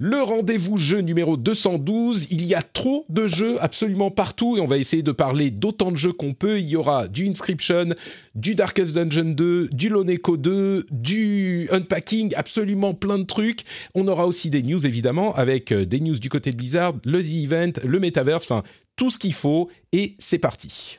Le rendez-vous jeu numéro 212. Il y a trop de jeux absolument partout et on va essayer de parler d'autant de jeux qu'on peut. Il y aura du Inscription, du Darkest Dungeon 2, du Lone Echo 2, du Unpacking, absolument plein de trucs. On aura aussi des news évidemment avec euh, des news du côté de Blizzard, le The Event, le Metaverse, enfin tout ce qu'il faut et c'est parti.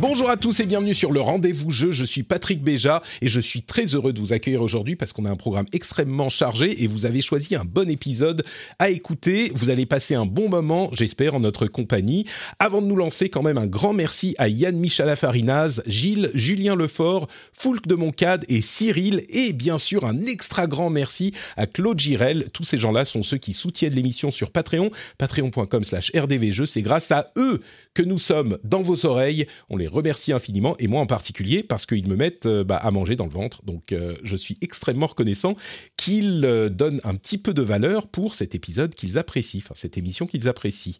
Bonjour à tous et bienvenue sur le rendez-vous jeu. Je suis Patrick Béja et je suis très heureux de vous accueillir aujourd'hui parce qu'on a un programme extrêmement chargé et vous avez choisi un bon épisode à écouter. Vous allez passer un bon moment, j'espère, en notre compagnie. Avant de nous lancer, quand même un grand merci à Yann Michel Farinaz, Gilles, Julien Lefort, Foulk de Moncade et Cyril et bien sûr un extra grand merci à Claude Girel. Tous ces gens-là sont ceux qui soutiennent l'émission sur Patreon, patreon.com slash rdvjeux. C'est grâce à eux que nous sommes dans vos oreilles. On les remercie infiniment, et moi en particulier, parce qu'ils me mettent euh, bah, à manger dans le ventre. Donc euh, je suis extrêmement reconnaissant qu'ils euh, donnent un petit peu de valeur pour cet épisode qu'ils apprécient, enfin cette émission qu'ils apprécient.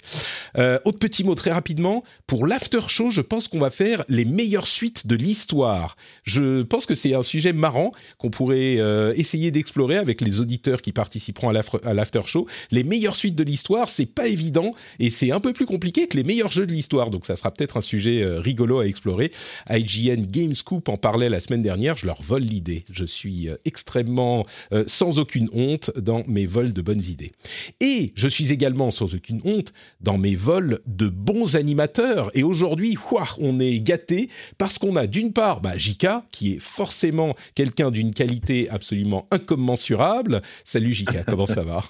autre petit mot très rapidement, pour l'after show, je pense qu'on va faire les meilleures suites de l'histoire. Je pense que c'est un sujet marrant qu'on pourrait essayer d'explorer avec les auditeurs qui participeront à l'after show. Les meilleures suites de l'histoire, c'est pas évident et c'est un peu plus compliqué que les meilleurs jeux de l'histoire. Donc ça sera peut-être un sujet rigolo à explorer. IGN Gamescoop en parlait la semaine dernière. Je leur vole l'idée. Je suis euh, extrêmement euh, sans aucune honte dans mes vols de bonnes idées. Et je suis également sans aucune honte dans mes vols de bons animateurs. Et aujourd'hui, on est gâté parce qu'on a d'une part bah, Jika, qui est forcément quelqu'un d'une qualité absolument incommensurable. Salut Jika, comment ça va?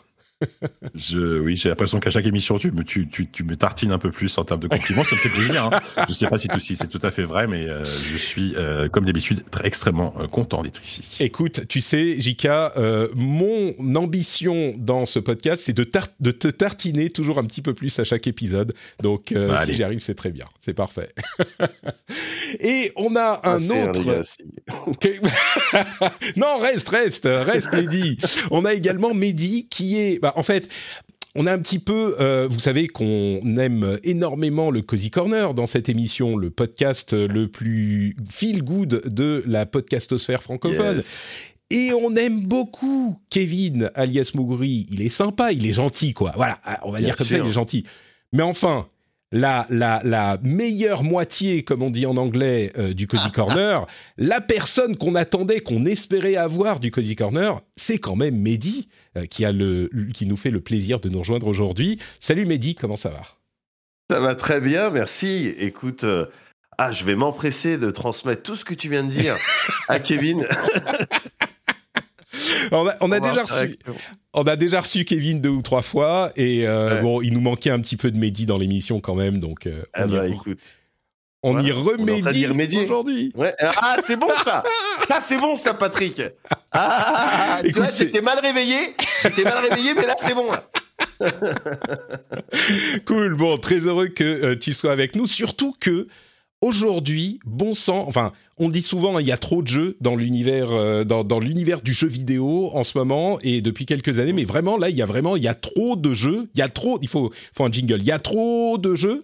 Je, oui, j'ai l'impression qu'à chaque émission, tu me, tu, tu, tu, me tartines un peu plus en termes de compliments. Ça me fait plaisir. Hein. Je sais pas si, si c'est tout à fait vrai, mais euh, je suis, euh, comme d'habitude, très extrêmement euh, content d'être ici. Écoute, tu sais, Jika, mon ambition dans ce podcast, c'est de, de te tartiner toujours un petit peu plus à chaque épisode. Donc, bah, si j'y arrive, c'est très bien. C'est parfait. Et on a un autre. non, reste, reste, reste, Mehdi. On a également Mehdi qui est. Bah, en fait, on a un petit peu, euh, vous savez qu'on aime énormément le Cozy Corner dans cette émission, le podcast le plus feel good de la podcastosphère francophone. Et on aime beaucoup Kevin, alias Muguri. Il est sympa, il est gentil, quoi. Voilà, on va dire comme ça, il est gentil. Mais enfin, la, la, la meilleure moitié, comme on dit en anglais, euh, du Cozy Corner, la personne qu'on attendait, qu'on espérait avoir du Cozy Corner, c'est quand même Mehdi, euh, qui, a le, qui nous fait le plaisir de nous rejoindre aujourd'hui. Salut Mehdi, comment ça va? Ça va très bien, merci. Écoute, euh, ah, je vais m'empresser de transmettre tout ce que tu viens de dire à Kevin. on a, déjà reçu, on a déjà reçu Kevin deux ou trois fois et euh, bon, il nous manquait un petit peu de Mehdi dans l'émission quand même, donc euh, on, ah y, bah, écoute. on y remédie aujourd'hui. Ah, c'est bon ça. ça c'est bon ça, Patrick. Ah, tu vois, j'étais mal réveillé, j'étais mal réveillé, mais là c'est bon. cool. Bon, très heureux que euh, tu sois avec nous, surtout que aujourd'hui, bon sang, enfin, on dit souvent il y a trop de jeux dans l'univers euh, dans, l'univers du jeu vidéo en ce moment et depuis quelques années, mais vraiment là il y a vraiment il y a trop de jeux, il y a trop, il faut faut un jingle, il y a trop de jeux.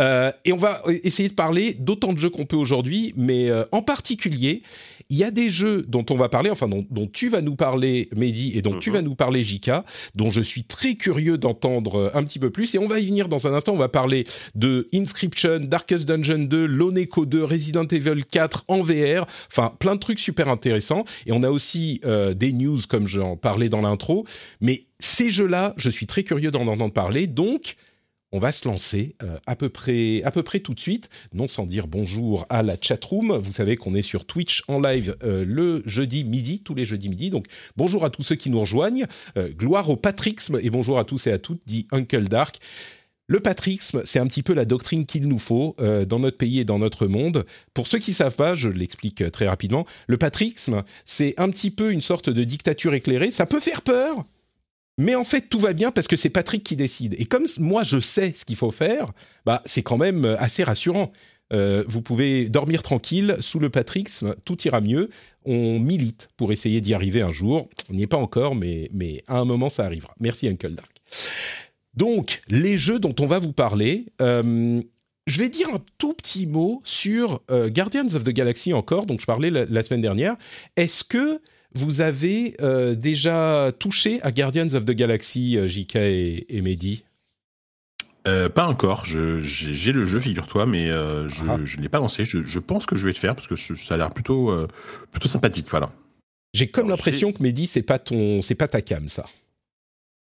Euh, et on va essayer de parler d'autant de jeux qu'on peut aujourd'hui, mais euh, en particulier, il y a des jeux dont on va parler, enfin dont, tu vas nous parler, Mehdi, et dont tu vas mhm. nous parler, Jika, dont je suis très curieux d'entendre euh, un petit peu plus. Et on va y venir dans un instant. On va parler de Inscription, Darkest Dungeon 2, Lone Echo 2, Resident Evil 4 en VR. Enfin, plein de trucs super intéressants. Et on a aussi euh, des news, comme j'en parlais dans l'intro. Mais ces jeux-là, je suis très curieux d'en entendre parler. Donc, on va se lancer euh, à, peu près, à peu près tout de suite, non sans dire bonjour à la chatroom. Vous savez qu'on est sur Twitch en live euh, le jeudi midi, tous les jeudis midi. Donc bonjour à tous ceux qui nous rejoignent. Euh, gloire au patrixme et bonjour à tous et à toutes, dit Uncle Dark. Le patrisme, c'est un petit peu la doctrine qu'il nous faut dans notre pays et dans notre monde. Pour ceux qui savent pas, je l'explique très rapidement. Le patrisme, c'est un petit peu une sorte de dictature éclairée. Ça peut faire peur, mais en fait tout va bien parce que c'est Patrick qui décide. Et comme moi je sais ce qu'il faut faire, bah c'est quand même euh, assez rassurant. vous pouvez dormir tranquille sous le patrisme, tout ira mieux. On milite pour essayer d'y arriver un jour. On n'y est pas encore, mais, mais à un moment ça arrivera. Merci Uncle Dark. Donc, les jeux dont on va vous parler, euh, je vais dire un tout petit mot sur euh, Guardians of the Galaxy encore, dont je parlais la, semaine dernière. Est-ce que vous avez euh, déjà touché à Guardians of the Galaxy, JK et, Mehdi? Pas encore. J'ai le jeu, figure-toi, mais je ne ah. l'ai pas lancé. Je, pense que je vais le faire parce que ça a l'air plutôt, plutôt sympathique. Voilà. J'ai comme l'impression que Mehdi, c'est pas ton, c'est pas ta cam, ça.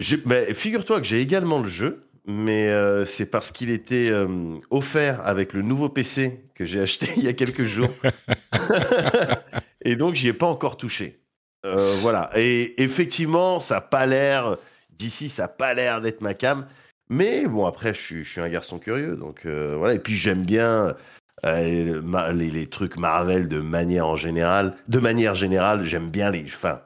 Figure-toi que j'ai également le jeu, mais euh, c'est parce qu'il était euh, offert avec le nouveau PC que j'ai acheté il y a quelques jours. et donc, j'y ai pas encore touché. Euh, voilà. Et effectivement, ça n'a pas l'air, d'ici, ça n'a pas l'air d'être ma cam. Mais bon, après, je suis, je suis un garçon curieux. Donc voilà. Et puis, j'aime bien. Les, les, trucs Marvel de manière en général, de manière générale, j'aime bien les. Enfin,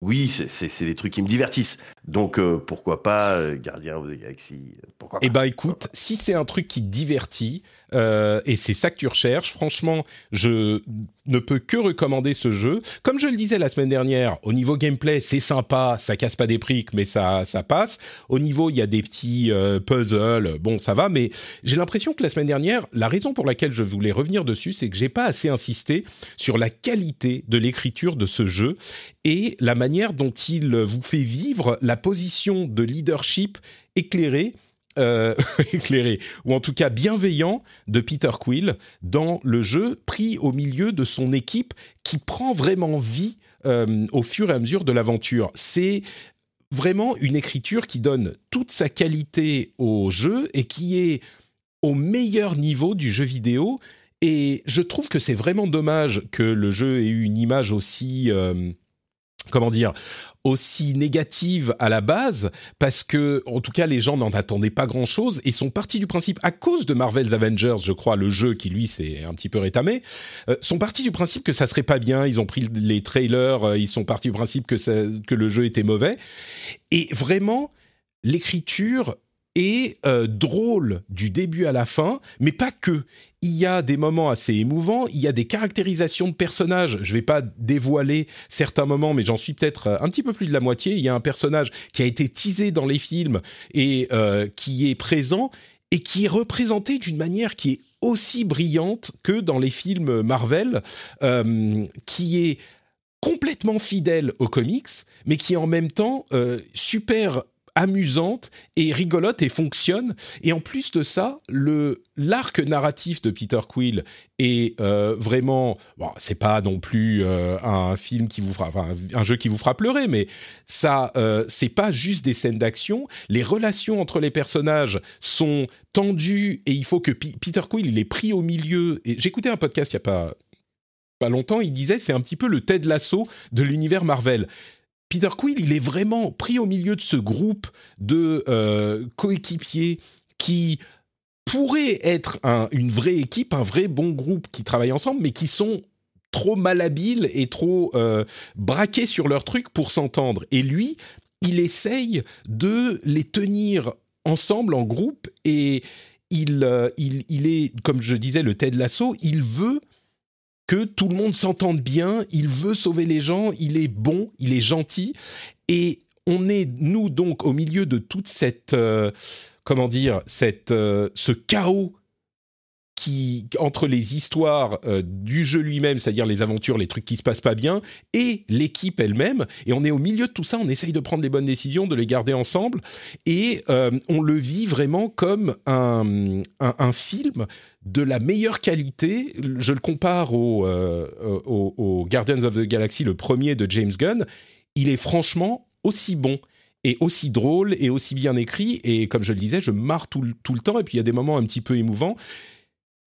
oui, c'est des trucs qui me divertissent. Donc euh, pourquoi pas euh, Gardien of the Galaxy pourquoi Eh ben écoute, si c'est un truc qui divertit euh, et c'est ça que tu recherches, franchement, je ne peux que recommander ce jeu. Comme je le disais la semaine dernière, au niveau gameplay, c'est sympa, ça casse pas des briques, mais ça ça passe. Au niveau, il y a des petits puzzles, bon, ça va, mais j'ai l'impression que la semaine dernière, la raison pour laquelle je voulais revenir dessus, c'est que j'ai pas assez insisté sur la qualité de l'écriture de ce jeu et la manière dont il vous fait vivre la position de leadership éclairée euh, éclairé, ou en tout cas bienveillant de Peter Quill dans le jeu, pris au milieu de son équipe qui prend vraiment vie euh, au fur et à mesure de l'aventure. C'est vraiment une écriture qui donne toute sa qualité au jeu et qui est au meilleur niveau du jeu vidéo. Et je trouve que c'est vraiment dommage que le jeu ait eu une image aussi... Euh, comment dire, aussi négative à la base parce que, en tout cas, les gens n'en attendaient pas grand-chose et sont partis du principe, à cause de Marvel's Avengers, je crois, le jeu qui lui s'est un petit peu rétamé, euh, sont partis du principe que ça serait pas bien. Ils ont pris les trailers, euh, ils sont partis du principe que, que le jeu était mauvais. Et vraiment, l'écriture est euh, drôle du début à la fin, mais pas que il y a des moments assez émouvants, il y a des caractérisations de personnages. Je ne vais pas dévoiler certains moments, mais j'en suis peut-être euh, un petit peu plus de la moitié. Il y a un personnage qui a été teasé dans les films et euh, qui est présent et qui est représenté d'une manière qui est aussi brillante que dans les films Marvel, qui est complètement fidèle aux comics, mais qui est en même temps super amusante et rigolote et fonctionne. Et en plus de ça, le l'arc narratif de Peter Quill est euh, vraiment, bon, c'est pas non plus euh, un film qui vous fera, un jeu qui vous fera pleurer, mais ça, euh, c'est pas juste des scènes d'action. Les relations entre les personnages sont tendues et il faut que Peter Quill il est pris au milieu. Et j'écoutais un podcast il y a pas pas longtemps, il disait c'est un petit peu le Ted Lasso de l'univers Marvel. Peter Quill, il est vraiment pris au milieu de ce groupe de euh, coéquipiers qui pourraient être une vraie équipe, un vrai bon groupe qui travaille ensemble, mais qui sont trop malhabiles et trop euh, braqués sur leur truc pour s'entendre. Et lui, il essaye de les tenir ensemble en groupe et il, euh, il, est, comme je disais, le Ted Lasso, il veut que tout le monde s'entende bien, il veut sauver les gens, il est bon, il est gentil, et on est, nous, donc, au milieu de toute cette, euh, comment dire, cette, euh, ce chaos entre les histoires euh, du jeu lui-même, c'est-à-dire les aventures, les trucs qui se passent pas bien, et l'équipe elle-même. Et on est au milieu de tout ça, on essaye de prendre les bonnes décisions, de les garder ensemble, et euh, on le vit vraiment comme un, film de la meilleure qualité. Je le compare au, euh, au, Guardians of the Galaxy, le premier de James Gunn. Il est franchement aussi bon et aussi drôle et aussi bien écrit. Et comme je le disais, je marre tout, tout le temps. Et puis il y a des moments un petit peu émouvants.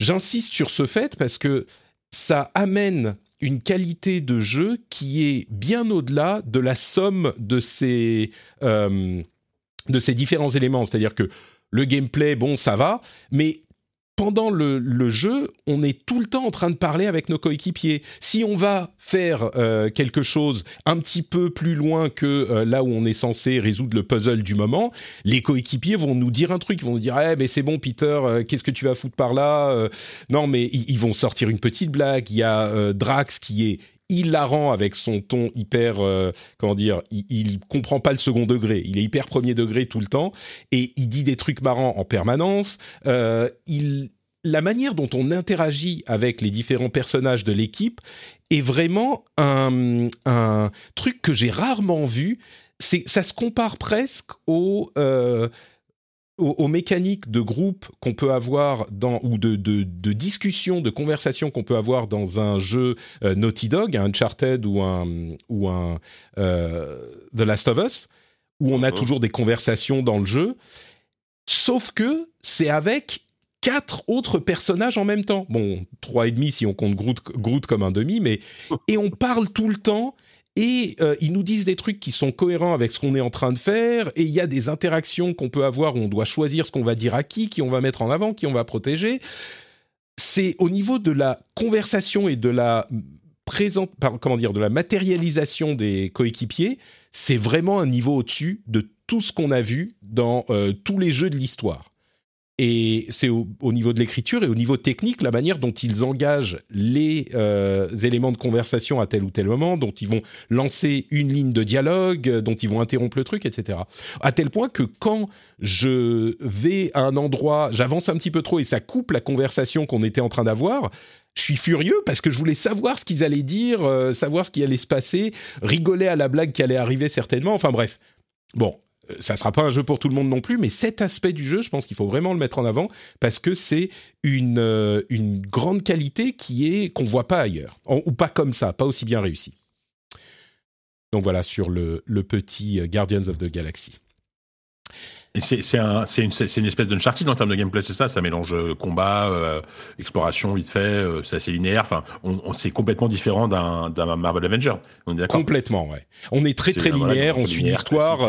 J'insiste sur ce fait parce que ça amène une qualité de jeu qui est bien au-delà de la somme de ces, euh, différents éléments. C'est-à-dire que le gameplay, bon, ça va, mais pendant le, jeu, on est tout le temps en train de parler avec nos coéquipiers. Si on va faire euh, quelque chose un petit peu plus loin que euh, là où on est censé résoudre le puzzle du moment, les coéquipiers vont nous dire un truc, ils vont nous dire "Eh mais c'est bon Peter, euh, qu'est-ce que tu vas foutre par là Non mais ils, vont sortir une petite blague, il y a Drax qui est hilarant avec son ton hyper comment dire il, il, comprend pas le second degré il est hyper premier degré tout le temps et il dit des trucs marrants en permanence il la manière dont on interagit avec les différents personnages de l'équipe est vraiment un, truc que j'ai rarement vu. C'est, ça se compare presque euh, aux, mécaniques de groupe qu'on peut avoir dans, ou de, de, de discussion, de conversation qu'on peut avoir dans un jeu euh, Naughty Dog, un Uncharted ou un, ou un euh, The Last of Us, où on a toujours des conversations dans le jeu. Sauf que c'est avec quatre autres personnages en même temps. Bon, trois et demi si on compte Groot, comme un demi, mais et on parle tout le temps. Et euh, ils nous disent des trucs qui sont cohérents avec ce qu'on est en train de faire. Et il y a des interactions qu'on peut avoir où on doit choisir ce qu'on va dire à qui, qui on va mettre en avant, qui on va protéger. C'est au niveau de la conversation et de la présente, comment dire, de la matérialisation des coéquipiers, c'est vraiment un niveau au-dessus de tout ce qu'on a vu dans euh, tous les jeux de l'histoire. Et c'est au, niveau de l'écriture et au niveau technique, la manière dont ils engagent les euh, éléments de conversation à tel ou tel moment, dont ils vont lancer une ligne de dialogue, dont ils vont interrompre le truc, etc. À tel point que quand je vais à un endroit, j'avance un petit peu trop et ça coupe la conversation qu'on était en train d'avoir, je suis furieux parce que je voulais savoir ce qu'ils allaient dire, euh, savoir ce qui allait se passer, rigoler à la blague qui allait arriver certainement. Enfin bref. Bon, ça sera pas un jeu pour tout le monde non plus, mais cet aspect du jeu, je pense qu'il faut vraiment le mettre en avant parce que c'est une, euh, une grande qualité qui est qu'on voit pas ailleurs, ou pas comme ça, pas aussi bien réussi. Donc voilà sur le, le petit Guardians of the Galaxy. C'est un, une, une, espèce d'Uncharted en termes de gameplay, c'est ça Ça mélange euh, combat, euh, exploration vite fait, euh, c'est assez linéaire. Enfin, on, c'est complètement différent d'un Marvel Avenger. On est Complètement, ouais. On est très très linéaire, on suit l'histoire.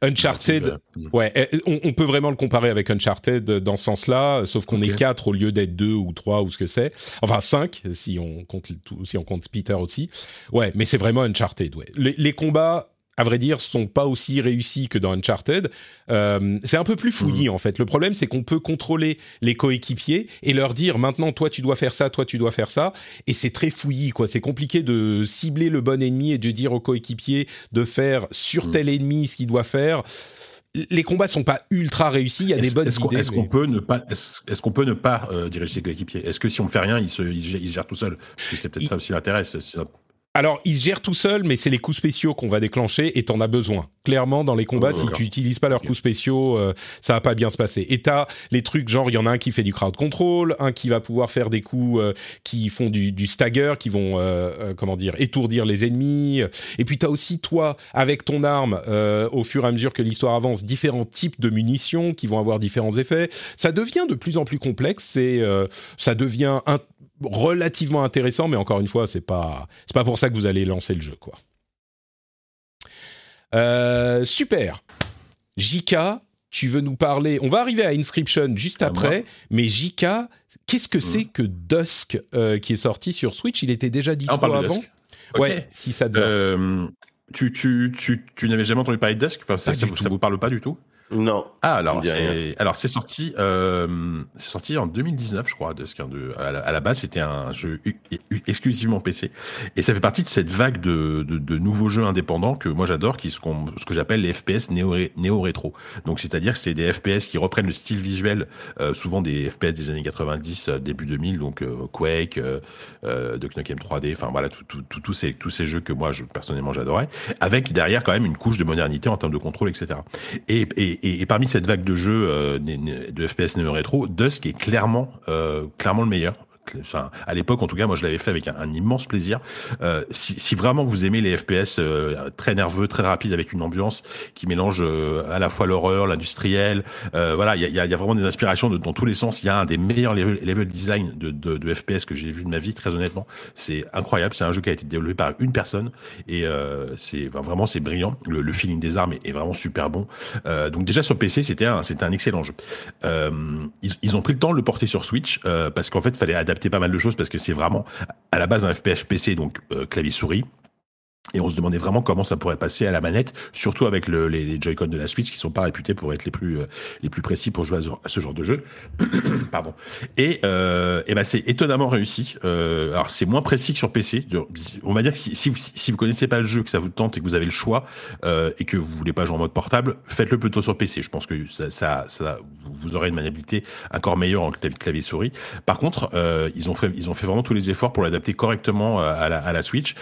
Uncharted, ouais, eh, on, on, peut vraiment le comparer avec Uncharted dans ce sens-là, sauf qu'on est quatre au lieu d'être deux ou trois ou ce que c'est. Enfin cinq si on compte si on compte Peter aussi. Ouais, mais c'est vraiment Uncharted. Ouais. Les, les combats à vrai dire, sont pas aussi réussis que dans Uncharted. Euh, c'est un peu plus fouillis mhm. en fait. Le problème, c'est qu'on peut contrôler les coéquipiers et leur dire maintenant, toi, tu dois faire ça, toi, tu dois faire ça. Et c'est très fouillis, quoi. C'est compliqué de cibler le bon ennemi et de dire au coéquipier de faire sur mhm. tel ennemi ce qu'il doit faire. Les combats sont pas ultra réussis. Il y a des bonnes idées. Est-ce qu'on peut ne pas, est-ce qu'on peut ne pas euh, diriger ses coéquipiers? Est-ce que si on fait rien, il se, il, gère tout seul C'est peut-être ça aussi l'intérêt. Alors, il se gère tout seul, mais c'est les coups spéciaux qu'on va déclencher et t'en as besoin. Clairement, dans les combats, oh, si tu utilises pas leurs coups spéciaux, euh, ça va pas bien se passer. Et t'as les trucs genre, il y en a un qui fait du crowd control, un qui va pouvoir faire des coups euh, qui font du, stagger, qui vont, euh, comment dire, étourdir les ennemis. Et puis t'as aussi toi, avec ton arme, au fur et à mesure que l'histoire avance, différents types de munitions qui vont avoir différents effets. Ça devient de plus en plus complexe. Et ça devient un, relativement intéressant, mais encore une fois, c'est pas c'est pas pour ça que vous allez lancer le jeu, quoi. Euh, super. Jika, tu veux nous parler On va arriver à Inscription juste après, mais Jika, qu'est-ce que c'est que Dusk euh, qui est sorti sur Switch? Il était déjà dispo avant? Ouais, si ça. Euh, tu, tu, tu, tu n'avais jamais entendu parler de Dusk? Enfin, ça, ça, ça, vous parle pas du tout? Non. Ah alors c'est alors c'est sorti euh, c'est sorti en 2019 je crois de à la, base c'était un jeu exclusivement PC et ça fait partie de cette vague de, de, de nouveaux jeux indépendants que moi j'adore qui ce, ce que j'appelle les FPS néo néo rétro. Donc c'est-à-dire que c'est des FPS qui reprennent le style visuel euh, souvent des FPS des années 90 euh, début 2000 donc euh, Quake euh, Duck Nukem 3D enfin voilà tous tout, tout, ces tous ces jeux que moi je, personnellement j'adorais avec derrière quand même une couche de modernité en termes de contrôle etc et, et et, parmi cette vague de jeux euh, de FPS néo rétro, Dusk est clairement, euh, clairement le meilleur enfin, à l'époque, en tout cas, moi, je l'avais fait avec un, immense plaisir. Euh, si, vraiment vous aimez les FPS euh, très nerveux, très rapides, avec une ambiance qui mélange euh, à la fois l'horreur, l'industriel, voilà, il y a, vraiment des inspirations dans tous les sens. Il y a un des meilleurs level, design de, FPS que j'ai vu de ma vie, très honnêtement. C'est incroyable. C'est un jeu qui a été développé par une personne et c'est vraiment c'est brillant. Le, feeling des armes est, vraiment super bon. donc déjà sur PC, c'était un, c'était un excellent jeu. Ils, ils, ont pris le temps de le porter sur Switch parce qu'en fait, il fallait adapter pas mal de choses parce que c'est vraiment à la base un FPS PC, donc euh, clavier souris. Et on se demandait vraiment comment ça pourrait passer à la manette, surtout avec le, les, les Joy-Con de la Switch qui sont pas réputés pour être les plus euh, les plus précis pour jouer à, ce genre de jeu. Pardon. Et, euh, et ben c'est étonnamment réussi. Euh, alors c'est moins précis que sur PC. On va dire que si, si, si, vous connaissez pas le jeu, que ça vous tente et que vous avez le choix euh, et que vous voulez pas jouer en mode portable, faites-le plutôt sur PC. Je pense que ça, ça, vous aurez une maniabilité encore meilleure en clavier souris. Par contre, ils ont fait ils ont fait vraiment tous les efforts pour l'adapter correctement à la, à la Switch,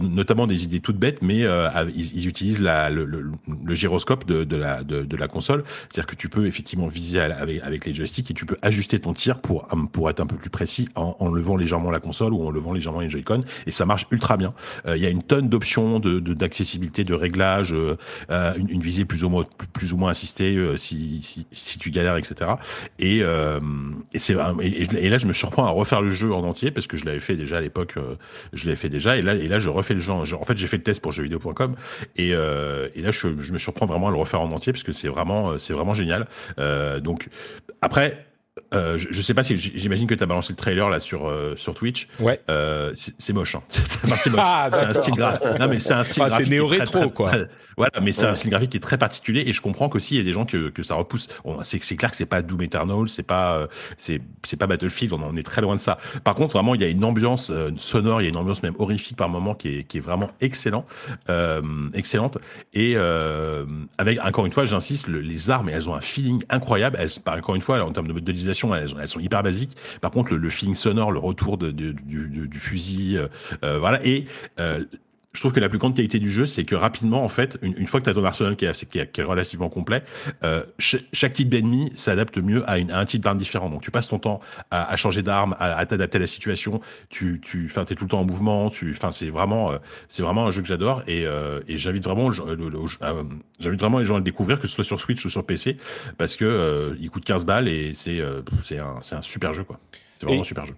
notamment des idées toutes bêtes, mais euh, ils, utilisent le, gyroscope de, de, la, de, de console. C'est-à-dire que tu peux effectivement viser avec, les joysticks et tu peux ajuster ton tir pour, pour être un peu plus précis en, levant légèrement la console ou en levant légèrement les Joy-Con. Et ça marche ultra bien. Euh, il y a une tonne d'options de, d'accessibilité, de, réglage, euh, une, une, visée plus ou moins, plus, ou moins assistée si, si, si, tu galères, etc. Et, et, c'est, et, là, je me surprends à refaire le jeu en entier parce que je l'avais fait déjà à l'époque. je l'avais fait déjà. Et là, et là, je refais le jeu. En fait, j'ai fait le test pour jeuxvideo.com et, euh, et là je, je, me surprends vraiment à le refaire en entier parce que c'est vraiment euh, c'est vraiment génial. Euh, donc après euh, je, je, sais pas si j'imagine que tu as balancé le trailer là sur euh, sur Twitch. Ouais. Euh, c'est moche. Hein. c'est moche. Ah, c'est un style graphique. Non mais c'est un style enfin, C'est néo rétro quoi. voilà, mais c'est ouais. un style graphique qui est très particulier et je comprends qu'aussi il y a des gens que que ça repousse. c'est c'est clair que c'est pas Doom Eternal, c'est pas c'est c'est pas Battlefield. On en est très loin de ça. Par contre, vraiment, il y a une ambiance sonore, il y a une ambiance même horrifique par moment qui est qui est vraiment excellent, excellente. Et avec encore une fois, j'insiste, le, les armes, elles ont un feeling incroyable. Elles, encore une fois, en termes de elles, sont hyper basiques. Par contre, le, feeling sonore, le retour du, fusil, euh, euh, voilà. Et euh, je trouve que la plus grande qualité du jeu, c'est que rapidement, en fait, une, une fois que tu as ton arsenal qui est, qui est, qui est relativement complet, euh, ch chaque type d'ennemi s'adapte mieux à, une, à, un type d'arme différent. Donc, tu passes ton temps à, à changer d'arme, à, à t'adapter à la situation. Tu, tu, t'es tout le temps en mouvement. Tu, c'est vraiment, euh, c'est vraiment un jeu que j'adore et, euh, et j'invite vraiment, euh, j'invite vraiment les gens à le découvrir, que ce soit sur Switch ou sur PC, parce que euh, il coûte 15 balles et c'est, c'est un, c'est un super jeu, quoi. C'est vraiment et... un super jeu.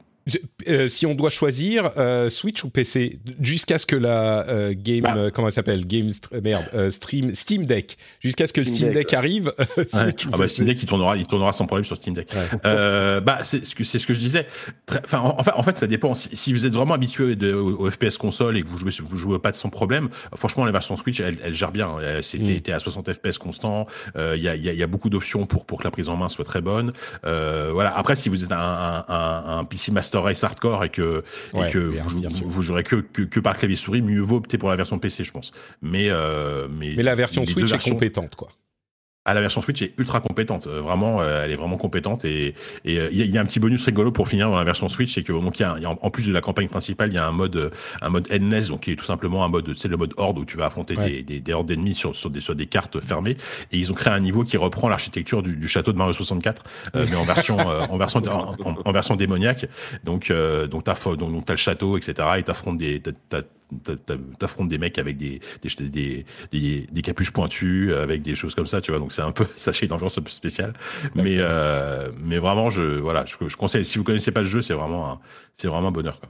Euh, si on doit choisir euh, Switch ou PC jusqu'à ce que la euh, game bah. Euh, comment elle s'appelle game merde euh, stream Steam Deck. Jusqu'à ce que Steam, Steam Deck, Deck arrive ouais. ah bah, Steam Deck il tournera il tournera sans problème sur Steam Deck. Ouais. bah c'est ce que c'est ce que je disais. Enfin en, en, fait ça dépend. Si, si vous êtes vraiment habitué de, au, au, FPS console et que vous jouez vous jouez pas de son problème franchement la version Switch elle, elle gère bien. C'était mm. à 60 FPS constant. Il y a, y, a, y a beaucoup d'options pour pour que la prise en main soit très bonne. Voilà. Après si vous êtes un, un, un, un PC Master Race hardcore et que, ouais, et que vous, vous, jouerez que, que, que, par clavier souris, mieux vaut opter pour la version PC, je pense. Mais, euh, mais, mais la version Switch est compétente, quoi à la version Switch est ultra compétente. Euh, vraiment, euh, elle est vraiment compétente et il et, euh, y, y, a un petit bonus rigolo pour finir dans la version Switch, c'est que donc il y, a, y a en plus de la campagne principale, il y a un mode un mode endless, donc qui est tout simplement un mode, c'est le mode horde où tu vas affronter ouais. des, des, des, hordes d'ennemis sur, sur des sur des cartes fermées. Et ils ont créé un niveau qui reprend l'architecture du, du, château de Mario 64, euh, mais en version en version en, en, en, version démoniaque. Donc donc t'as donc, donc as le château, etc. Et t'affrontes des t'as, t'affrontes des mecs avec des des, des, des, des, capuches pointues, avec des choses comme ça, tu vois. Donc c'est un peu, ça c'est une ambiance un peu spéciale. Mais, euh, mais vraiment, je, voilà, je, je, conseille, si vous connaissez pas le jeu, c'est vraiment, un, c'est vraiment un bonheur, quoi.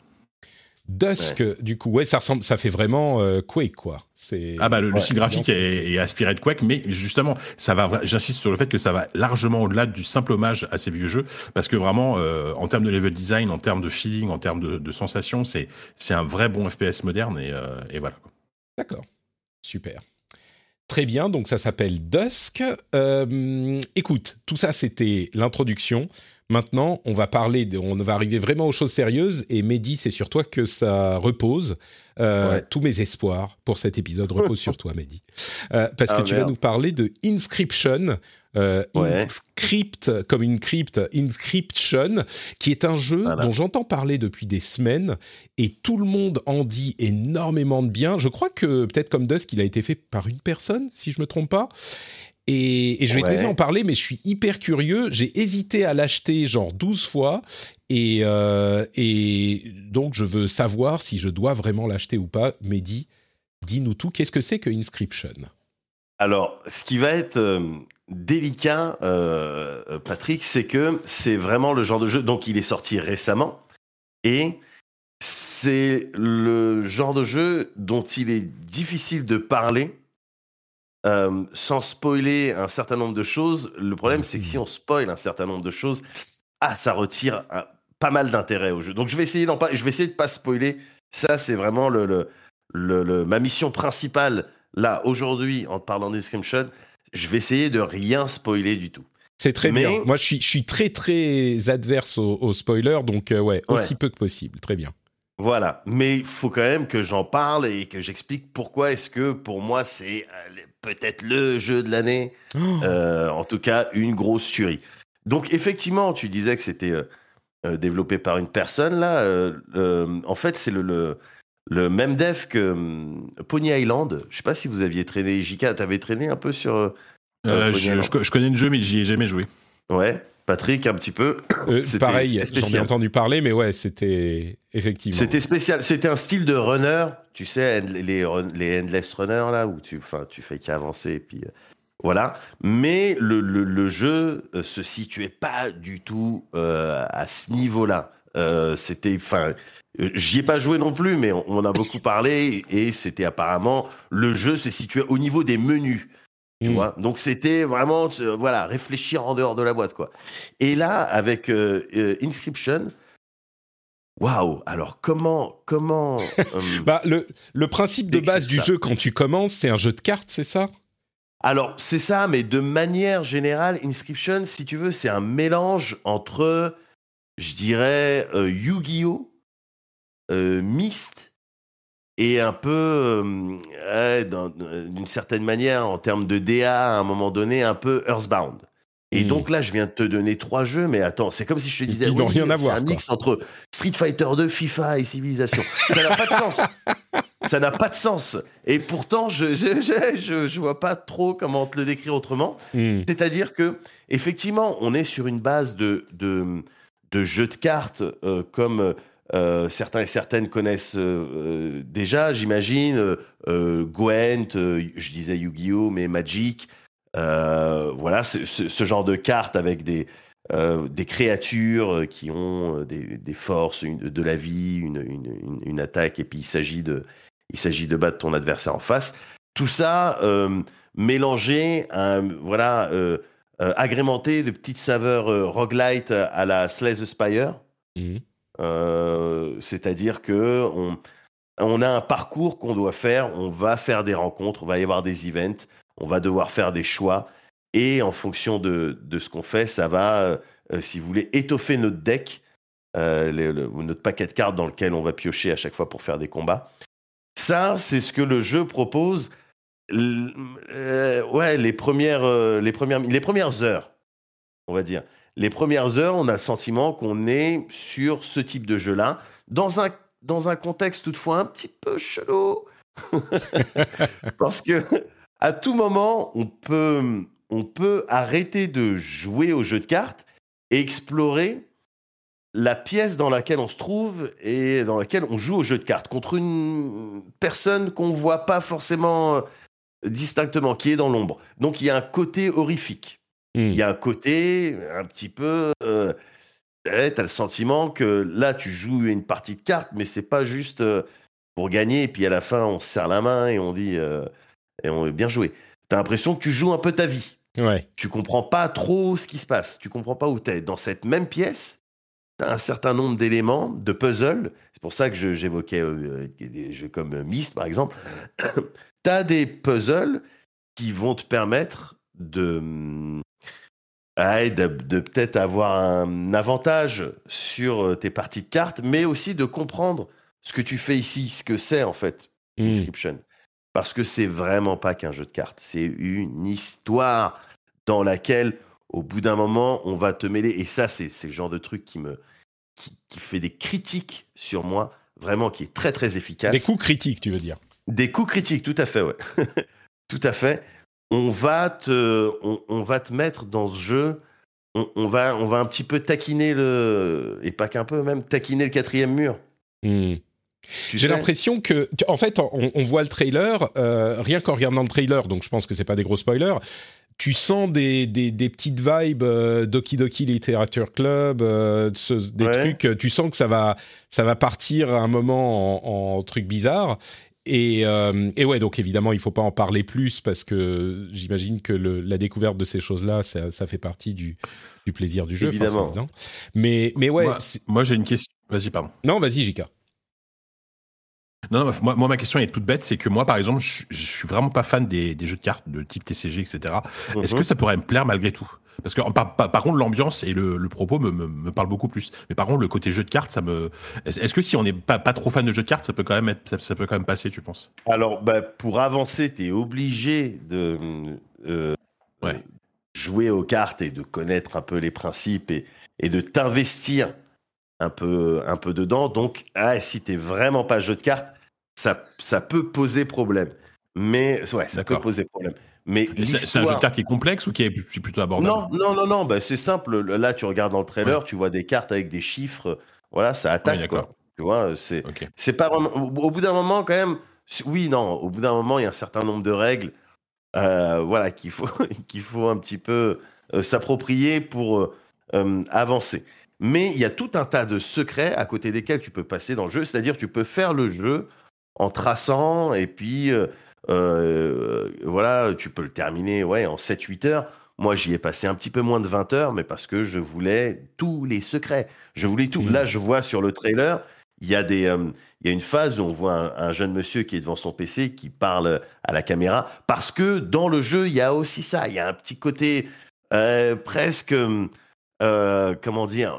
Dusk, ouais. du coup, ouais, ça ressemble, ça fait vraiment euh, Quake, quoi. C'est ah bah le, ouais, le style graphique est, est, aspiré de Quake, mais justement, ça va. J'insiste sur le fait que ça va largement au-delà du simple hommage à ces vieux jeux, parce que vraiment, euh, en termes de level design, en termes de feeling, en termes de, de sensations, c'est c'est un vrai bon FPS moderne et, euh, et voilà. D'accord, super. Très bien, donc ça s'appelle Dusk. Euh, écoute, tout ça c'était l'introduction. Maintenant, on va parler, de, on va arriver vraiment aux choses sérieuses. Et Mehdi, c'est sur toi que ça repose. Euh, ouais. Tous mes espoirs pour cet épisode reposent sur toi, Mehdi, euh, parce ah, que tu merde. vas nous parler de Inscription. Euh, ouais. Inscript, comme une crypte, Inscription, qui est un jeu voilà. dont j'entends parler depuis des semaines et tout le monde en dit énormément de bien. Je crois que peut-être comme Dusk, il a été fait par une personne, si je me trompe pas. Et, et, je vais ouais. te laisser en parler, mais je suis hyper curieux. J'ai hésité à l'acheter genre 12 fois Et, euh, et donc, je veux savoir si je dois vraiment l'acheter ou pas. Mehdi, dis-nous tout. Qu'est-ce que c'est que Inscription? Alors, ce qui va être euh, délicat, euh, euh, Patrick, c'est que c'est vraiment le genre de jeu. Donc, il est sorti récemment. Et c'est le genre de jeu dont il est difficile de parler euh, sans spoiler un certain nombre de choses. Le problème, c'est que si on spoil un certain nombre de choses, ah, ça retire un- pas mal d'intérêt au jeu. Donc, je vais essayer d'en pas, je vais essayer de pas spoiler. Ça, c'est vraiment le, le- le- le- ma mission principale là aujourd'hui en te parlant d'Inscription. Je vais essayer de rien spoiler du tout. C'est très Mais- bien. Moi, je suis, je suis très, très adverse aux au spoilers, donc euh, ouais, Ouais. aussi peu que possible. Très bien. Voilà, mais il faut quand même que j'en parle et que j'explique pourquoi est-ce que pour moi c'est euh, peut-être le jeu de l'année, Oh. Euh, en tout cas une grosse tuerie. Donc effectivement, tu disais que c'était euh, euh, développé par une personne là. euh, en fait, c'est le, le le même dev que Pony Island. Je sais pas si vous aviez traîné, Jika, t'avais traîné un peu sur. je, je connais le jeu, mais j'y ai jamais joué. Ouais, Patrick un petit peu. Euh, pareil, j'en ai entendu parler, mais ouais, c'était effectivement. C'était spécial. C'était un style de runner, tu sais, les, run- les endless runners là, où tu, tu fais qu'avancer, et puis euh, voilà. Mais le, le, le jeu euh, se situait pas du tout euh, à ce niveau-là. C'était, enfin, j'y ai pas joué non plus, mais on, on en a beaucoup parlé et c'était apparemment le jeu se situait au niveau des menus. Tu Mm. vois Donc c'était vraiment, euh, voilà, réfléchir en dehors de la boîte, quoi. Et là, avec euh, euh, Inscription, waouh Alors comment, comment euh, Bah, le, le principe de base du ça. jeu quand tu commences, c'est un jeu de cartes, c'est ça? Alors c'est ça, mais de manière générale, Inscription, si tu veux, c'est un mélange entre, je dirais, euh, Yu-Gi-Oh, euh, Myst et un peu, euh, dans- d'une certaine manière, en termes de DA, à un moment donné, un peu Earthbound. Et Hmm. donc là, je viens de te donner trois jeux, mais attends, c'est comme si je te disais, oui, rien à c'est un mix entre Street Fighter 2, FIFA et Civilization. Ça n'a pas de sens. Ça n'a pas de sens. Et pourtant, je je, je, je- je vois pas trop comment te le décrire autrement. Hmm. C'est-à-dire que, effectivement, on est sur une base de, de, de jeux de cartes euh, comme euh, certains et certaines connaissent euh, déjà, j'imagine. euh, euh, Gwent, je disais Yu-Gi-Oh!, mais Magic. Voilà, ce, genre de cartes avec des, des créatures qui ont des, des forces, une- de la vie, une, une, une- attaque, et puis il s'agit de, de battre ton adversaire en face. Tout ça mélangé, voilà, agrémenté de petites saveurs roguelite à la Slay the Spire. Mhm. C'est-à-dire que on, a un parcours qu'on doit faire, on va faire des rencontres, on va y avoir des events, on va devoir faire des choix, et en fonction de, ce qu'on fait, ça va, euh, euh, si vous voulez, étoffer notre deck, euh, notre paquet de cartes dans lequel on va piocher à chaque fois pour faire des combats. Ça, c'est ce que le jeu propose. Euh, ouais, les premières, euh, les premières, les premières heures, on va dire. Les premières heures, on a le sentiment qu'on est sur ce type de jeu-là, dans un, dans un contexte toutefois un petit peu chelou. Parce que à tout moment, on peut, arrêter de jouer au jeu de cartes et explorer la pièce dans laquelle on se trouve et dans laquelle on joue au jeu de cartes contre une personne qu'on voit pas forcément euh, distinctement, qui est dans l'ombre. Donc il y a un côté horrifique. Hmm. Il y a un côté un petit peu. Euh, ouais, T'as le sentiment que là, tu joues une partie de cartes, mais c'est pas juste euh, pour gagner. Et puis à la fin, on se serre la main et on dit euh, et on bien joué. T'as l'impression que tu joues un peu ta vie. Ouais. Tu comprends pas trop ce qui se passe. Tu comprends pas où t'es. Dans cette même pièce, t'as un certain nombre d'éléments, de puzzles. C'est pour ça que j'évoquais des jeux comme Myst, par exemple. t'as des puzzles qui vont te permettre de, de, de peut-être avoir un avantage sur euh, tes parties de cartes, mais aussi de comprendre ce que tu fais ici, ce que c'est en fait. Inscription. Parce que c'est vraiment pas qu'un jeu de cartes, c'est une histoire dans laquelle, au bout d'un moment, on va te mêler. Et ça, c'est c'est le genre de truc qui me qui, qui fait des critiques sur moi, vraiment, qui est très très efficace. Des coups critiques, tu veux dire Des coups critiques, tout à fait, ouais. tout à fait. On va te, on, on va te mettre dans ce jeu. on, on va, on va un petit peu taquiner le. Et pas qu'un peu, même, taquiner le quatrième mur. Hmm. J'ai l'impression que, en fait, on, on voit le trailer, euh, rien qu'en regardant le trailer, donc je pense que c'est pas des gros spoilers. Tu sens des, des, des petites vibes euh, Doki Doki Literature Club, euh, ce- des Ouais. trucs. euh, Tu sens que ça va, ça va partir à un moment en, en truc bizarre. Et, euh, et ouais, donc évidemment, il faut pas en parler plus parce que j'imagine que le, la découverte de ces choses-là, ça, ça fait partie du, du plaisir du jeu. Évidemment. Mais, mais ouais, moi, j'ai une question. Vas-y, pardon. non, vas-y, Jika. Non, non, moi, moi, ma question est toute bête, c'est que moi, par exemple, je, je suis vraiment pas fan des, des jeux de cartes de type TCG, etc. Est-ce Mhm. que ça pourrait me plaire malgré tout? Parce que par, par- par contre, l'ambiance et le, le propos me, me, me parlent beaucoup plus. Mais par contre, le côté jeu de cartes, ça me. Est-ce que si on n'est pas, pas trop fan de jeux de cartes, ça peut quand même être, ça, ça peut quand même passer, tu penses? Alors, bah, pour avancer, tu es obligé de euh, Ouais. euh, jouer aux cartes et de connaître un peu les principes et, et de t'investir un peu, un peu dedans. Donc, ah, si tu vraiment pas jeu de cartes, ça, ça peut poser problème. Mais ouais, ça peut poser problème. Mais C'est un jeu de cartes qui est complexe ou qui est plutôt abordable Non, non, non, non, bah, c'est simple. Là, tu regardes dans le trailer, tu vois des cartes avec des chiffres. Voilà, ça attaque. Quoi. Tu vois, c'est Ok. c'est pas vraiment. Au, bout d'un moment, quand même. Oui, non. Au bout d'un moment, il y a un certain nombre de règles, euh, voilà, qu'il faut qu'il faut un petit peu euh, s'approprier pour euh, avancer. Mais il y a tout un tas de secrets à côté desquels tu peux passer dans le jeu. C'est-à-dire, tu peux faire le jeu en traçant et puis euh, voilà, tu peux le terminer ouais en 7-8 heures. Moi, j'y ai passé un petit peu moins de 20 heures, mais parce que je voulais tous les secrets. Je voulais tout. Là, je vois sur le trailer, il y a des, euh, il y a une phase où on voit un, un jeune monsieur qui est devant son PC, qui parle à la caméra, parce que dans le jeu, il y a aussi ça. Il y a un petit côté euh, presque, euh, comment dire,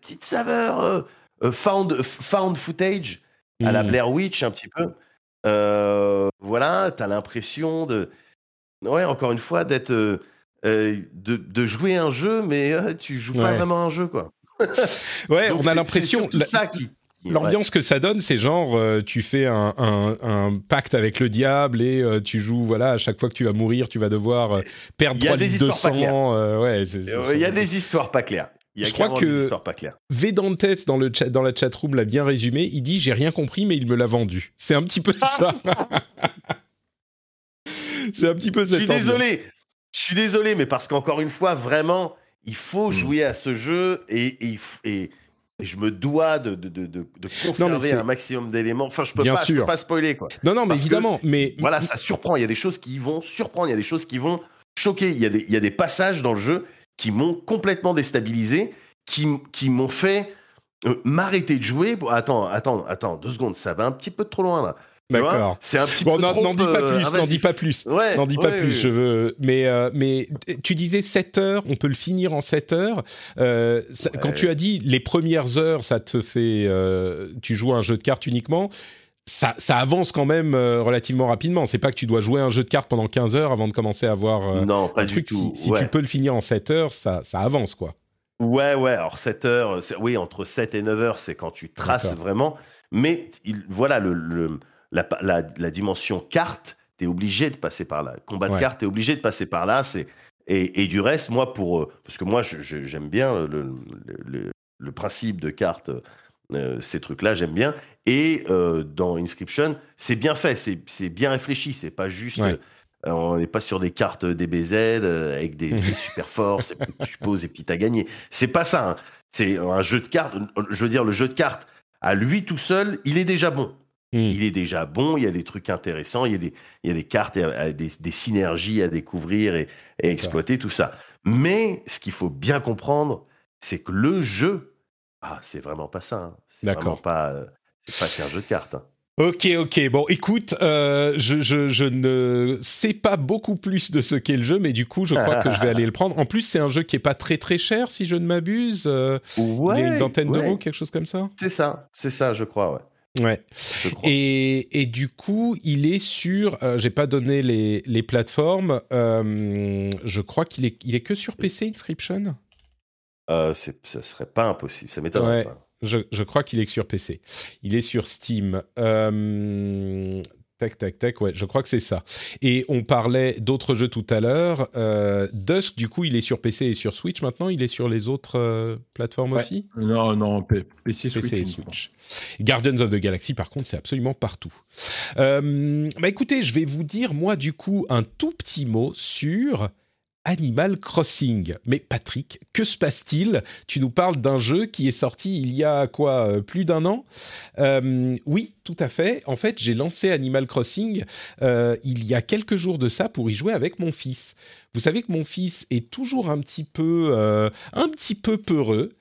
petite saveur found, found footage à la Hmm. Blair Witch un petit peu. Euh, voilà, t'as l'impression de, ouais, encore une fois, d'être, euh, euh, de, de jouer un jeu, mais tu joues pas Ouais. vraiment un jeu, quoi. Ouais, Donc on a l'impression. la- ça qui. L'ambiance que ça donne, c'est genre euh, tu fais un, un- un pacte avec le diable et euh, tu joues voilà à chaque fois que tu vas mourir, tu vas devoir euh, perdre Il y a 3 des litres de pas sang. ouais, Il y a des histoires pas claires. Il y a Je crois que- pas claires. Dans le chat, dans la chatroom l'a bien résumé. Il dit j'ai rien compris mais il me l'a vendu. C'est un petit peu ça. c'est un petit peu Je cette suis ambiance. désolé. Je suis désolé, mais parce qu'encore une fois, vraiment, il faut Hmm. jouer à ce jeu et, et, et- et je me dois de, de, de, conserver un maximum d'éléments. Enfin, je peux Bien pas, je sûr. peux pas spoiler quoi. Non non mais Parce que- évidemment mais Voilà, ça surprend. Il y a des choses qui vont surprendre. Il y a des choses qui vont choquer. Il y a des, il y a des passages dans le jeu qui m'ont complètement déstabilisé, qui, qui m'ont fait euh, m'arrêter de jouer. Attends, attends, attends, deux secondes. Ça va un petit peu trop loin là. D'accord. C'est un petit Bon peu n'en trop. n'en dis pas euh, plus, n'en dis pas plus. Ouais, N'en dis pas ouais, plus, je veux. Mais, euh, mais tu disais 7 heures, on peut le finir en 7 heures. Euh, ça- Ouais. Quand tu as dit les premières heures, ça te fait. euh, tu joues à un jeu de cartes uniquement. Ça, ça avance quand même euh, relativement rapidement. C'est pas que tu dois jouer un jeu de cartes pendant 15 heures avant de commencer à voir euh, Non, pas un du truc. tout. Si, si ouais. tu peux le finir en 7 heures, ça, ça avance, quoi. Ouais, ouais, alors 7 heures, c'est- oui, entre 7 et 9 heures, c'est quand tu traces vraiment. Mais il, voilà, le, le- la, la- la dimension carte, tu es obligé de passer par là. Combat de Ouais. carte, tu es obligé de passer par là. C'est, et, et du reste, moi, pour, euh, parce que moi, j'aime bien le, le- le- le principe de carte, euh, ces trucs-là, j'aime bien. Et euh, dans Inscription, c'est bien fait, c'est, c'est bien réfléchi, c'est pas juste. Ouais. euh, on n'est pas sur des cartes DBZ avec des, des super forces, et tu poses et puis t'as gagné. C'est pas ça. hein. C'est un jeu de cartes. Je veux dire, le jeu de cartes, à lui tout seul, il est déjà bon. Hmm. Il est déjà bon, il y a des trucs intéressants, il y a des, il y a des cartes, il y a des, des synergies à découvrir et, et exploiter, tout ça. Mais ce qu'il faut bien comprendre, c'est que le jeu, ah, c'est vraiment pas ça. hein. C'est D'accord. vraiment pas, euh, c'est pas qu'un jeu de cartes. hein. Ok, ok. Bon, écoute, euh, je, je, je ne sais pas beaucoup plus de ce qu'est le jeu, mais du coup, je crois que je vais aller le prendre. En plus, c'est un jeu qui est pas très très cher, si je ne m'abuse. Euh, il y a une vingtaine ouais. d'euros, quelque chose comme ça. C'est ça, c'est ça, je crois, ouais. Ouais. Et, et du coup, il est sur. Euh, J'ai pas donné les, les plateformes. je crois qu'il est, il est que sur PC Inscription? Euh, c'est- ça serait pas impossible, ça m'étonnerait Ouais. pas. Je, je crois qu'il est que sur PC. Il est sur Steam. Euh, tac, tac, tac. Ouais, je crois que c'est ça. Et on parlait d'autres jeux tout à l'heure. Euh, Dusk, du coup, il est sur PC et sur Switch maintenant? Il est sur les autres euh, plateformes Ouais. aussi? Non, non, P- PC, Switch. PC et. Switch. Guardians of the Galaxy, par contre, c'est absolument partout. Euh, bah écoutez, je vais vous dire, moi, du coup, un tout petit mot sur Animal Crossing. Mais Patrick, que se passe-t-il? Tu nous parles d'un jeu qui est sorti il y a quoi euh, Plus d'un an? Euh, Oui, tout à fait. En fait, j'ai lancé Animal Crossing euh, il y a quelques jours de ça pour y jouer avec mon fils. Vous savez que mon fils est toujours un petit peu, un petit peu peureux.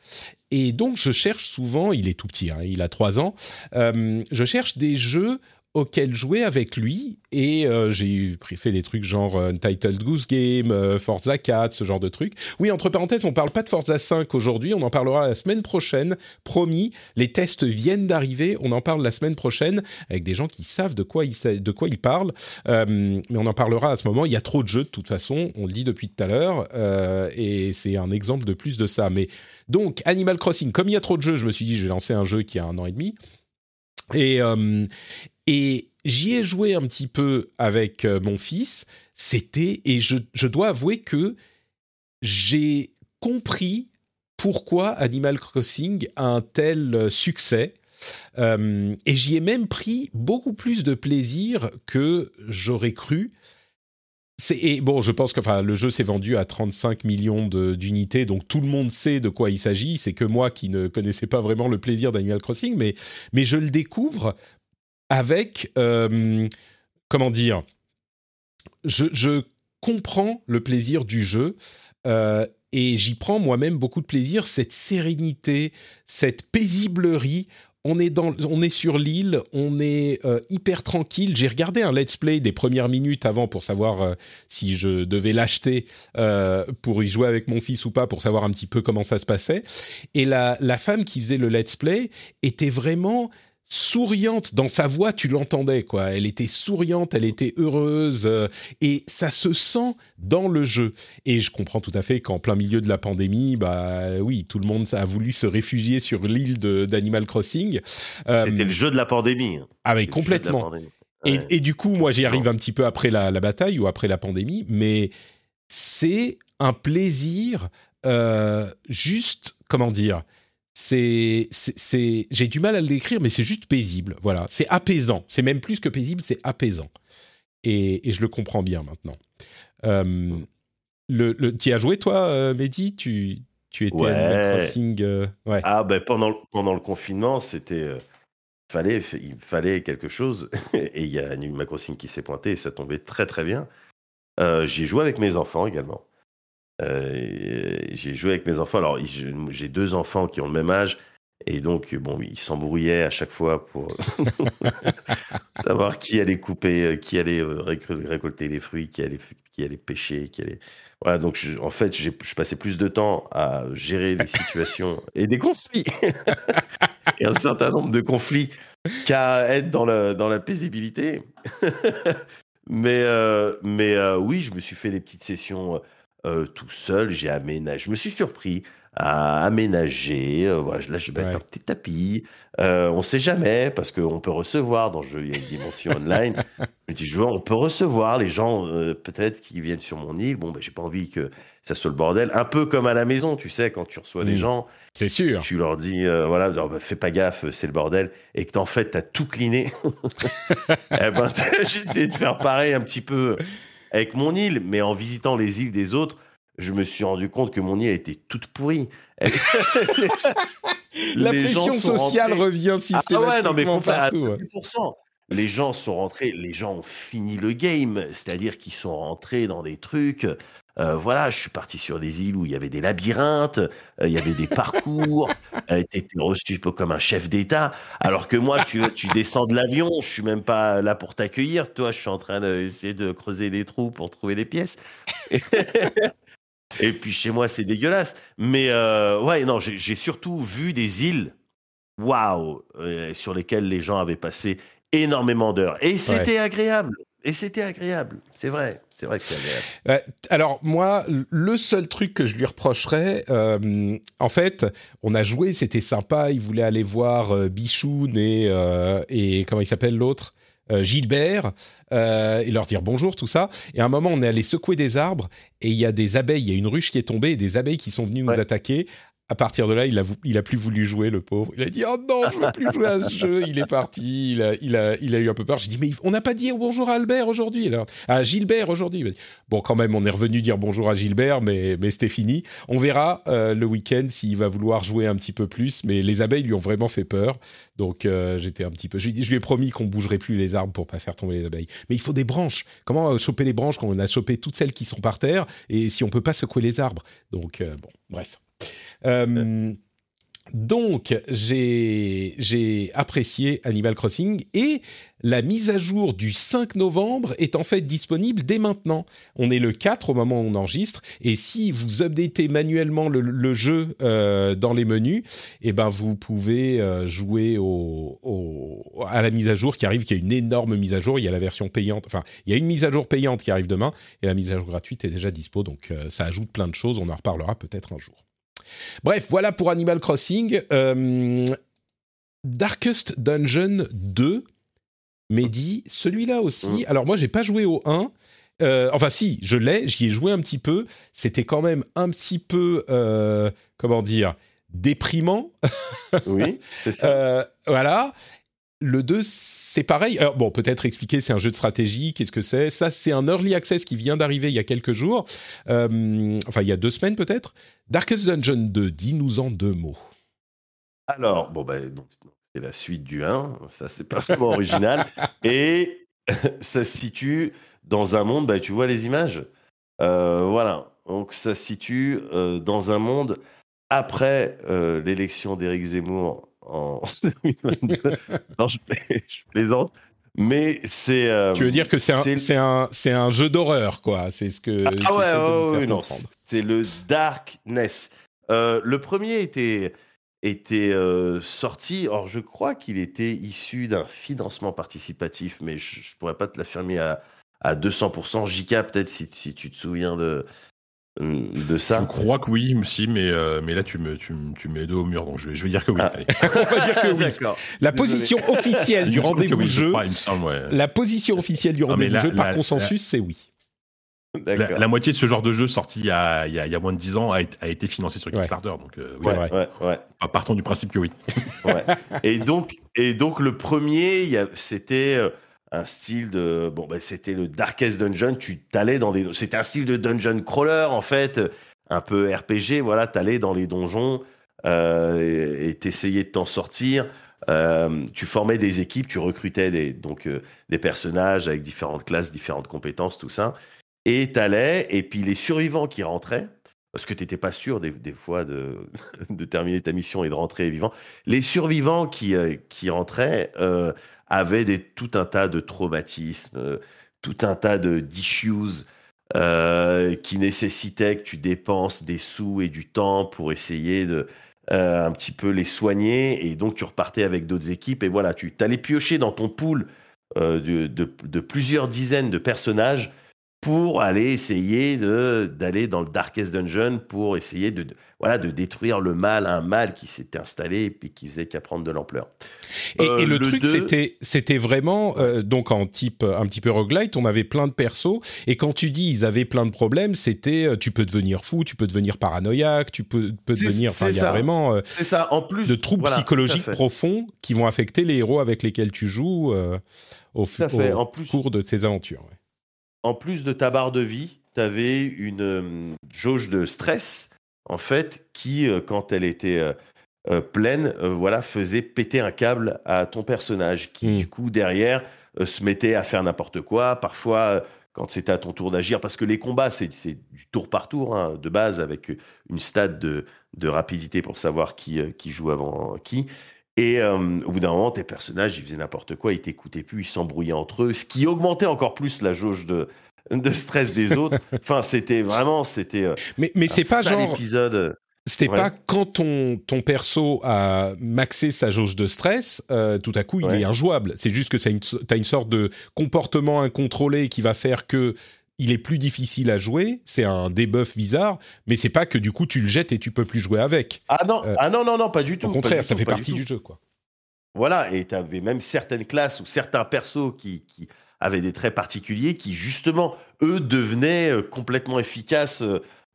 Et donc, je cherche souvent, il est tout petit, hein, il a 3 ans, je cherche des jeux auxquels jouer avec lui. Et euh, j'ai fait des trucs genre euh, Untitled Goose Game, euh, Forza 4, ce genre de trucs. Oui, entre parenthèses, on parle pas de Forza 5 aujourd'hui, on en parlera la semaine prochaine, promis. Les tests viennent d'arriver, on en parle la semaine prochaine avec des gens qui savent de quoi ils, de quoi ils parlent. Euh, mais on en parlera à ce moment. Il y a trop de jeux de toute façon, on le dit depuis tout à l'heure, euh, et c'est un exemple de plus de ça. Mais donc, Animal Crossing, comme il y a trop de jeux, je me suis dit, je vais lancer un jeu qui a un an et demi. Et, euh, et j'y ai joué un petit peu avec euh, mon fils. C'était, et je, dois avouer que j'ai compris pourquoi Animal Crossing a un tel euh, succès. Et j'y ai même pris beaucoup plus de plaisir que j'aurais cru. Et bon, je pense que le jeu s'est vendu à 35 millions d'unités, donc tout le monde sait de quoi il s'agit. C'est que moi qui ne connaissais pas vraiment le plaisir d'Animal Crossing, mais, je le découvre avec, euh, comment dire, je, je comprends le plaisir du jeu euh, et j'y prends moi-même beaucoup de plaisir, cette sérénité, cette paisiblerie. On est, dans, on est sur l'île, on est euh, hyper tranquille. J'ai regardé un let's play des premières minutes avant pour savoir euh, si je devais l'acheter euh, pour y jouer avec mon fils ou pas, pour savoir un petit peu comment ça se passait. Et la, la femme qui faisait le let's play était vraiment souriante dans sa voix, tu l'entendais quoi. Elle était souriante, elle était heureuse euh, et ça se sent dans le jeu. Et je comprends tout à fait qu'en plein milieu de la pandémie, bah oui, tout le monde a voulu se réfugier sur l'île d'Animal Crossing. Euh, C'était le jeu de la pandémie. ah mais de la complètement. pandémie. Et, du coup, moi, j'y arrive un petit peu après la, la bataille ou après la pandémie, mais c'est un plaisir euh, juste, comment dire, c'est, j'ai du mal à le décrire, mais c'est juste paisible. Voilà, c'est apaisant. C'est même plus que paisible, c'est apaisant. Et, et je le comprends bien maintenant. Euh, le, le, tu y as joué toi, euh, Mehdi? Tu, tu étais Ouais. Animal Crossing euh, Ouais. Ah ben pendant le- pendant le confinement, c'était euh, fallait il fallait quelque chose et il y a Animal Crossing qui s'est pointé et ça tombait très très bien. Euh, j'ai joué avec mes enfants également. Euh, j'ai joué avec mes enfants. Alors j'ai deux enfants qui ont le même âge et donc bon ils s'embrouillaient à chaque fois pour savoir qui allait couper, euh, qui allait euh, récol- récolter les fruits, qui allait qui allait pêcher, qui allait voilà, donc je- en fait, je passais plus de temps à gérer des situations et des conflits, et un certain nombre de conflits, qu'à être dans, le, dans la paisibilité. mais euh, mais euh, oui, je me suis fait des petites sessions euh, tout seul. J'ai aménagé, je me suis surpris à aménager. euh, voilà, là, je vais mettre Ouais. un petit tapis. Euh, on sait jamais parce qu'on peut recevoir dans le jeu, il y a une dimension online. Tu on peut recevoir les gens peut-être qui viennent sur mon île. Bon, ben, j'ai pas envie que ça soit le bordel. Un peu comme à la maison, tu sais, quand tu reçois des Mm. gens, C'est sûr. tu leur dis, voilà, non, bah, fais pas gaffe, c'est le bordel, et que en fait, t'as tout cliné. eh ben, t'as- j'ai essayé de faire pareil un petit peu avec mon île, mais en visitant les îles des autres, je me suis rendu compte que mon île était toute pourrie. La pression sociale rentrés- revient Ah systématiquement ouais, non, mais complè- à partout. ouais. 100%. Les gens sont rentrés, les gens ont fini le game, c'est-à-dire qu'ils sont rentrés dans des trucs. Euh, voilà, je suis parti sur des îles où il y avait des labyrinthes, euh, il y avait des parcours, euh, t'étais reçu peu comme un chef d'État, alors que moi, tu, tu descends de l'avion, je suis même pas là pour t'accueillir, toi, je suis en train d'essayer de creuser des trous pour trouver des pièces. Et puis chez moi, c'est dégueulasse. Mais euh, ouais, non, j'ai surtout vu des îles, waouh, sur lesquelles les gens avaient passé énormément d'heures. Et c'était agréable. Et c'était agréable. C'est vrai. C'est vrai que c'est agréable. Euh, alors moi, le seul truc que je lui reprocherais, euh, en fait, on a joué, c'était sympa. Il voulait aller voir euh, Bichoun et, euh, et comment il s'appelle l'autre Gilbert et leur dire bonjour, tout ça. Et à un moment, on est allé secouer des arbres et il y a des abeilles, il y a une ruche qui est tombée et des abeilles qui sont venues nous attaquer. À partir de là, il a, vou- il a plus voulu jouer, le pauvre. Il a dit Oh non, je veux plus jouer à ce jeu. Il est parti. Il a, il a, il a eu un peu peur. J'ai dit Mais on n'a pas dit bonjour à Albert aujourd'hui. Alors, à Gilbert aujourd'hui. Bon, quand même, on est revenu dire bonjour à Gilbert, mais, mais c'était fini. On verra euh, le week-end s'il va vouloir jouer un petit peu plus. Mais les abeilles lui ont vraiment fait peur. Donc euh, j'étais un petit peu. Je lui, ai dit- je lui ai promis qu'on bougerait plus les arbres pour pas faire tomber les abeilles. Mais il faut des branches. Comment euh, choper les branches quand on a chopé toutes celles qui sont par terre et si on peut pas secouer les arbres? Donc euh, bon, bref. Euh, donc, j'ai apprécié Animal Crossing et la mise à jour du 5 novembre est en fait disponible dès maintenant. On est le 4 au moment où on enregistre et si vous updatez manuellement le, jeu euh, dans les menus, eh ben vous pouvez euh, jouer à la mise à jour qui arrive, qui est une énorme mise à jour. Il y a la version payante, enfin il y a une mise à jour payante qui arrive demain et la mise à jour gratuite est déjà dispo. Donc ça ajoute plein de choses. On en reparlera peut-être un jour. Bref, voilà pour Animal Crossing. Euh, Darkest Dungeon 2, Mehdi, celui-là aussi. Alors moi, j'ai pas joué au 1. Euh, enfin, si, je l'ai, j'y ai joué un petit peu. C'était quand même un petit peu, euh, comment dire, déprimant. Oui, c'est ça. Voilà. Le 2, c'est pareil. Alors, bon, peut-être expliquer, c'est un jeu de stratégie, qu'est-ce que c'est? Ça, c'est un early access qui vient d'arriver il y a quelques jours. Euh, enfin, il y a deux semaines peut-être. Darkest Dungeon 2, dis-nous en deux mots. Alors, bon, bah, donc, c'est la suite du 1, ça c'est pas vraiment original. Et ça se situe dans un monde, bah, tu vois les images? Euh, Voilà, donc ça se situe euh, dans un monde après l'élection d'Éric Zemmour en 2022. non, je, pla- je plaisante. Mais c'est. euh, Tu veux dire que c'est un, un, c'est un jeu d'horreur, quoi. C'est ce que. Ah ouais, non, c'est le Darkness. Euh, le premier était, était euh, sorti, or je crois qu'il était issu d'un financement participatif, mais je, je pourrais pas te l'affirmer à, à 200%. JK, peut-être si, si tu te souviens de, de Je ça. crois que oui, si, mais, euh, mais là, tu me, tu, me- tu mets dos au mur, donc je vais, je vais dire que oui. Ah. Allez. On va dire que oui. La position officielle du rendez-vous oui, je jeu. semble, ouais. La position officielle du rendez-vous jeu par la- consensus, c'est oui. La, moitié de ce genre de jeu sorti il y a, il y a, il y a moins de 10 ans a, été- a été financé sur Ouais. Kickstarter. Donc, euh, Ouais, ouais. partons du principe que oui. Ouais. et donc et donc le premier c'était euh, un style de bon ben c'était le Darkest Dungeon. Tu t'allais dans des c'était un style de dungeon crawler en fait un peu RPG voilà t'allais dans les donjons euh, et t'essayais de t'en sortir. Euh, tu formais des équipes tu recrutais des donc euh, des personnages avec différentes classes différentes compétences tout ça. Et t'allais et puis les survivants qui rentraient parce que t'étais pas sûr des, fois de, de terminer ta mission et de rentrer vivant les survivants qui, qui rentraient des, tout un tas de traumatismes, euh, tout un tas de d'issues euh, qui nécessitaient que tu dépenses des sous et du temps pour essayer de euh, un petit peu les soigner. Et donc, tu repartais avec d'autres équipes. Et voilà, tu allais piocher dans ton pool euh, de plusieurs dizaines de personnages pour aller essayer de d'aller dans le Darkest Dungeon pour essayer de, de- voilà de détruire le mal, un mal qui s'était installé et puis qui faisait qu'à prendre de l'ampleur. Et, Euh, et le, le truc, c'était, c'était vraiment euh, donc en type un petit peu roguelite, on avait plein de persos. Et quand tu dis ils avaient plein de problèmes, c'était euh, tu peux devenir fou, tu peux devenir paranoïaque, tu peux, devenir. Enfin, il y a vraiment C'est ça. En plus de troubles voilà, psychologiques profonds qui vont affecter les héros avec lesquels tu joues au, En plus- cours de ces aventures. ouais. En plus de ta barre de vie, tu avais une euh, jauge de stress, en fait, qui, euh, quand elle était euh, pleine, voilà, faisait péter un câble à ton personnage, qui, Mm. du coup, derrière, se mettait à faire n'importe quoi. Parfois, quand c'était à ton tour d'agir, parce que les combats, c'est du tour par tour, hein, de base, avec une stade de, de rapidité pour savoir qui, qui joue avant qui. Et euh, au bout d'un moment, tes personnages, ils faisaient n'importe quoi, ils t'écoutaient plus, ils s'embrouillaient entre eux, ce qui augmentait encore plus la jauge de, de stress des autres. Enfin, c'était vraiment, c'était. euh, Mais, mais c'est pas genre. épisode. C'était Ouais. pas quand ton, ton perso a maxé sa jauge de stress, euh, tout à coup il Ouais. est injouable. C'est juste que ça a une- t'as une sorte de comportement incontrôlé qui va faire que il est plus difficile à jouer. C'est un debuff bizarre, mais c'est pas que du coup tu le jettes et tu peux plus jouer avec. Ah non, Euh, ah non, non, non, pas du tout. Au contraire, ça fait partie du jeu, quoi. voilà, et tu avais même certaines classes ou certains persos qui, qui avaient des traits particuliers qui, justement, eux, devenaient euh, complètement efficaces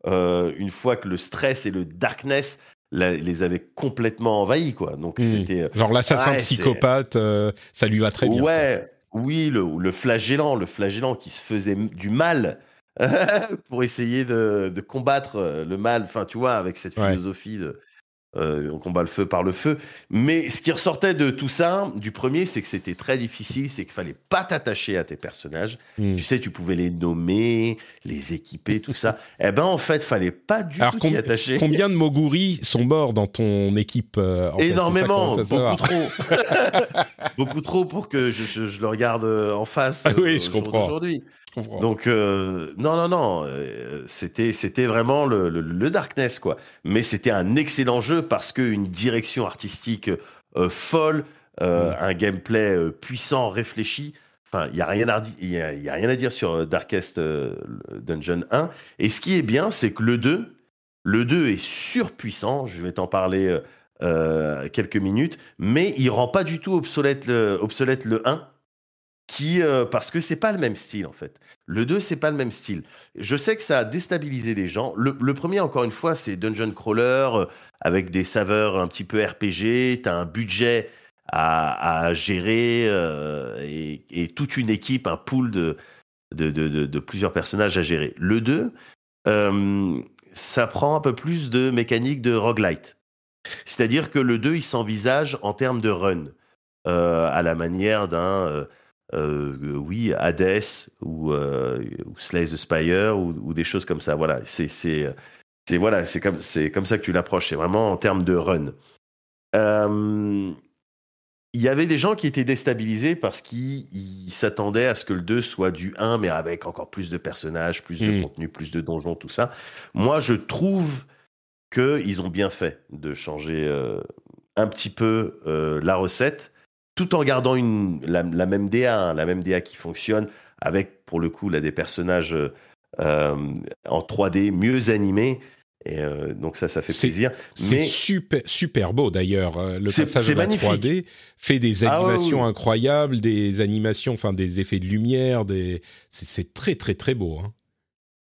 euh, une fois que le stress et le darkness les avaient complètement envahis, quoi. Donc, Hmm. c'était. Genre l'assassin Ouais, psychopathe, euh, ça lui va très bien. Ouais, oui, le, le flagellant, le flagellant qui se faisait du mal pour essayer de, de combattre euh, le mal, enfin, tu vois, avec cette Ouais. philosophie de euh, on combat le feu par le feu. Mais ce qui ressortait de tout ça, du premier, c'est que c'était très difficile, c'est qu'il fallait pas t'attacher à tes personnages. Hmm. Tu sais, tu pouvais les nommer, les équiper, tout ça. eh ben, en fait, fallait pas du Alors tout t'y attacher. combien de Moguri sont morts dans ton équipe euh, en Énormément, beaucoup trop. beaucoup trop pour que je, je- je le regarde euh, en face Ah oui, euh, je au jour comprends. d'aujourd'hui. Je comprends. Donc euh, non non non, c'était c'était vraiment le, le- le darkness quoi. Mais c'était un excellent jeu parce que une direction artistique euh, folle, euh, Mm. un gameplay euh, puissant, réfléchi. Enfin, il y a rien à y a, y a rien à dire sur Darkest Dungeon 1. Et ce qui est bien, c'est que le 2, le 2 est surpuissant. Je vais t'en parler quelques minutes, mais il rend pas du tout obsolète le, obsolète le 1 qui euh, parce que c'est pas le même style en fait. Le 2 c'est pas le même style. Je sais que ça a déstabilisé les gens. Le, le premier encore une fois c'est dungeon crawler avec des saveurs un petit peu RPG. T'as un budget à, gérer euh, et, toute une équipe, un pool de plusieurs personnages à gérer. Le 2 euh, ça prend un peu plus de mécanique de roguelite. C'est-à-dire que le 2 il s'envisage en termes de run euh, à la manière d'un oui, Hades ou, ou Slay the Spire ou, ou des choses comme ça. Voilà, c'est c'est voilà, c'est comme c'est comme ça que tu l'approches. C'est vraiment en termes de run. Euh, Il y avait des gens qui étaient déstabilisés parce qu'ils ils s'attendaient à ce que le 2 soit du 1, mais avec encore plus de personnages, plus de Mm. contenu, plus de donjons, tout ça. Moi, je trouve qu'ils ont bien fait de changer euh, un petit peu euh, la recette tout en gardant une, la, la même DA, hein, la même DA qui fonctionne, avec pour le coup là, des personnages euh, en 3D mieux animés. Et euh, donc ça, ça fait plaisir. C'est super, super beau d'ailleurs. Euh, Le passage à la magnifique. 3D fait des Ah animations oui. incroyables, des animations, enfin des effets de lumière, des... c'est- c'est très très très beau. hein.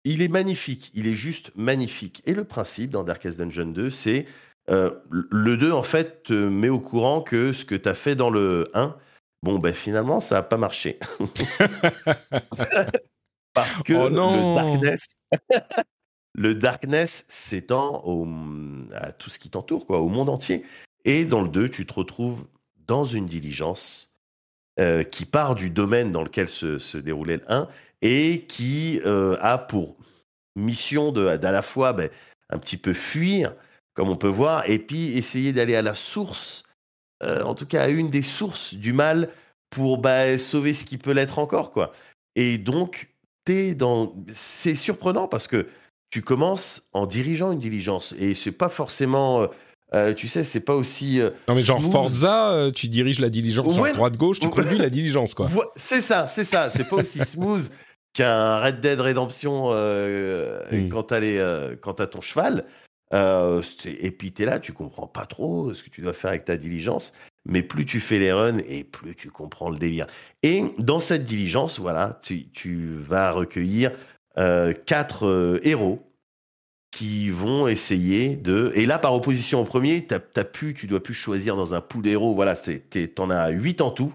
il est magnifique, il est juste magnifique. Et le principe dans Darkest Dungeon 2, c'est euh, le 2 en fait te met au courant que ce que tu as fait dans le 1, bon ben finalement ça n'a pas marché. Parce que Oh non. le darkness, le darkness s'étend à tout ce qui t'entoure, quoi, au monde entier. Et dans le 2, tu te retrouves dans une diligence euh, qui part du domaine dans lequel se, déroulait le 1 et qui euh, a pour mission d'à la fois ben, un petit peu fuir, comme on peut voir, et puis essayer d'aller à la source, euh, en tout cas à une des sources du mal pour bah, sauver ce qui peut l'être encore, quoi. Et donc, t'es dans... c'est surprenant parce que tu commences en dirigeant une diligence et c'est pas forcément, euh, euh, tu sais, c'est pas aussi. euh, Non mais genre Smooth. Forza, tu diriges la diligence Ouais. genre droite gauche, tu conduis la diligence quoi. C'est ça, c'est ça. C'est pas aussi smooth qu'un Red Dead Redemption euh, Mm. quand t'as euh, ton cheval. Euh, et puis t'es là, tu comprends pas trop ce que tu dois faire avec ta diligence. Mais plus tu fais les runs et plus tu comprends le délire. Et dans cette diligence, voilà, tu, tu vas recueillir quatre euh, héros qui vont essayer de. Et là, par opposition au premier, t'as, t'as pu, tu dois plus choisir dans un pool d'héros. Voilà, c'est, t'es- t'en as huit en tout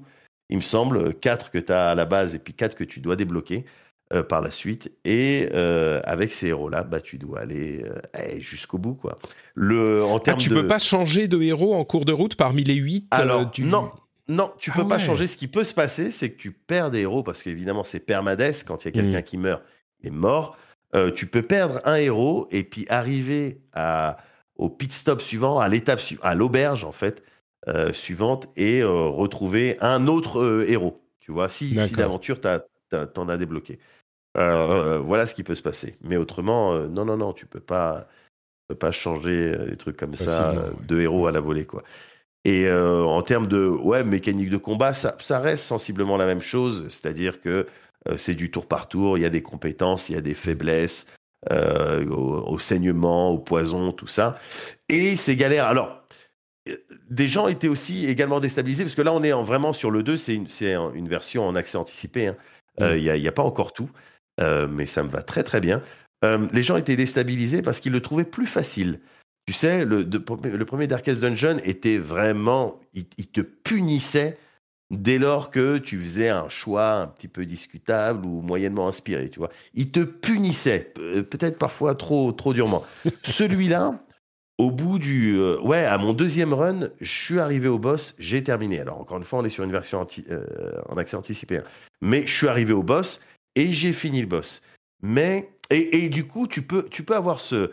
il me semble, quatre que tu as à la base et puis quatre que tu dois débloquer euh, par la suite. Et euh, avec ces héros-là, bah, tu dois aller euh, eh, jusqu'au bout. Quoi. Le, en Ah, tu de... peux pas changer de héros en cours de route parmi les 8 Alors, non, non, tu peux Ah pas ouais. changer. Ce qui peut se passer, c'est que tu perds des héros parce qu'évidemment, c'est permades. Quand il y a quelqu'un qui meurt, est mort. Euh, tu peux perdre un héros et puis arriver à, au pit stop suivant, à l'étape à l'auberge en fait euh, suivante et euh, retrouver un autre héros. Tu vois, si, si d'aventure t'en as débloqué. Voilà ce qui peut se passer. Mais autrement, non, non, non, tu peux pas, tu peux pas changer des trucs comme ça ouais. de héros à la volée, quoi. Et en termes de ouais, mécanique de combat, ça, ça reste sensiblement la même chose, c'est-à-dire que c'est du tour par tour, il y a des compétences, il y a des faiblesses euh, au, au saignement, au poison, tout ça. Et c'est galère. Alors, des gens étaient aussi également déstabilisés, parce que là, on est en, vraiment sur le 2, c'est une, version en accès anticipé. hein. Euh, Il n'y a, pas encore tout, euh, mais ça me va très très bien. Euh, les gens étaient déstabilisés parce qu'ils le trouvaient plus facile. Tu sais, le, de- le premier Darkest Dungeon était vraiment. Il, il te punissait dès lors que tu faisais un choix un petit peu discutable ou moyennement inspiré, tu vois. Il te punissait, euh, peut-être parfois trop, trop durement. Celui-là, au bout du. euh, ouais, à mon deuxième run, je suis arrivé au boss, j'ai terminé. Alors, encore une fois, on est sur une version anti- euh, en accès anticipé. hein. Mais je suis arrivé au boss et j'ai fini le boss. Mais. Et, et du coup, tu peux, tu peux avoir ce,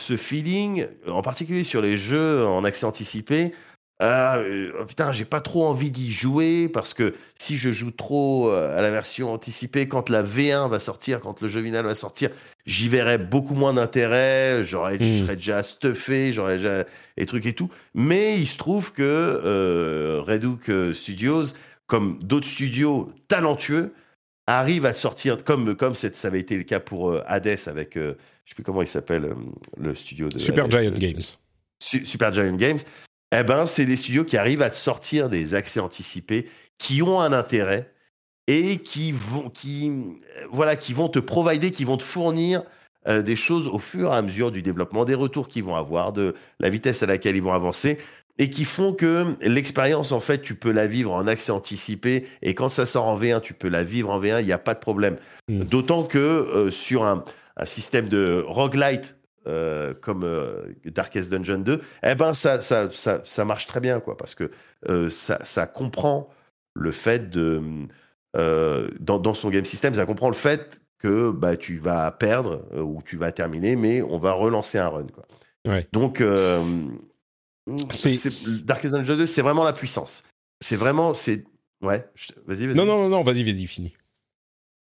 ce feeling, en particulier sur les jeux en accès anticipé. Ah, euh, oh putain, j'ai pas trop envie d'y jouer parce que si je joue trop euh, à la version anticipée, quand la V1 va sortir, quand le jeu final va sortir, j'y verrai beaucoup moins d'intérêt. J'aurais, Je Mm. serais déjà stuffé, j'aurais déjà des trucs et tout. Mais il se trouve que euh, Red Hook euh, Studios, comme d'autres studios talentueux, arrivent à sortir, comme, comme ça avait été le cas pour euh, Hades avec, euh, je sais plus comment il s'appelle, le studio de Super Hades, Giant Games. Su- Super Giant Games, eh ben, c'est des studios qui arrivent à te sortir des accès anticipés qui ont un intérêt et qui vont, qui, euh, voilà, qui vont te provider, qui vont te fournir euh, des choses au fur et à mesure du développement, des retours qu'ils vont avoir, de la vitesse à laquelle ils vont avancer et qui font que l'expérience, en fait, tu peux la vivre en accès anticipé et quand ça sort en V1, tu peux la vivre en V1, il n'y a pas de problème. Mm. D'autant que euh, sur un, un système de roguelite euh, comme euh, Darkest Dungeon 2, eh ben ça, ça, ça, ça marche très bien, quoi, parce que euh, ça, comprend le fait de. euh, dans, dans son game system, ça comprend le fait que bah, tu vas perdre ou tu vas terminer, mais on va relancer un run. Quoi. Ouais. Donc, C'est- Darkest Dungeon 2, c'est vraiment la puissance. C'est vraiment. c'est Ouais, je- vas-y, vas-y. Non, non, non, non, vas-y, vas-y, fini.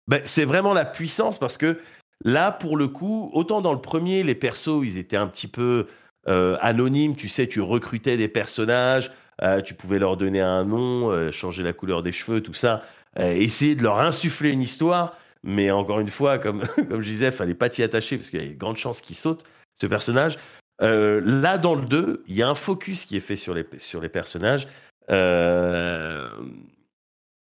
Ben, c'est vraiment la puissance parce que là, pour le coup, autant dans le premier, les persos, ils étaient un petit peu euh, anonymes. Tu sais, tu recrutais des personnages, euh, tu pouvais leur donner un nom, euh, changer la couleur des cheveux, tout ça, essayer de leur insuffler une histoire. Mais encore une fois, comme, comme je disais, fallait pas t'y attacher parce qu'il y a de grandes chances qu'il saute, ce personnage. Là, dans le 2, il y a un focus qui est fait sur les, sur les personnages.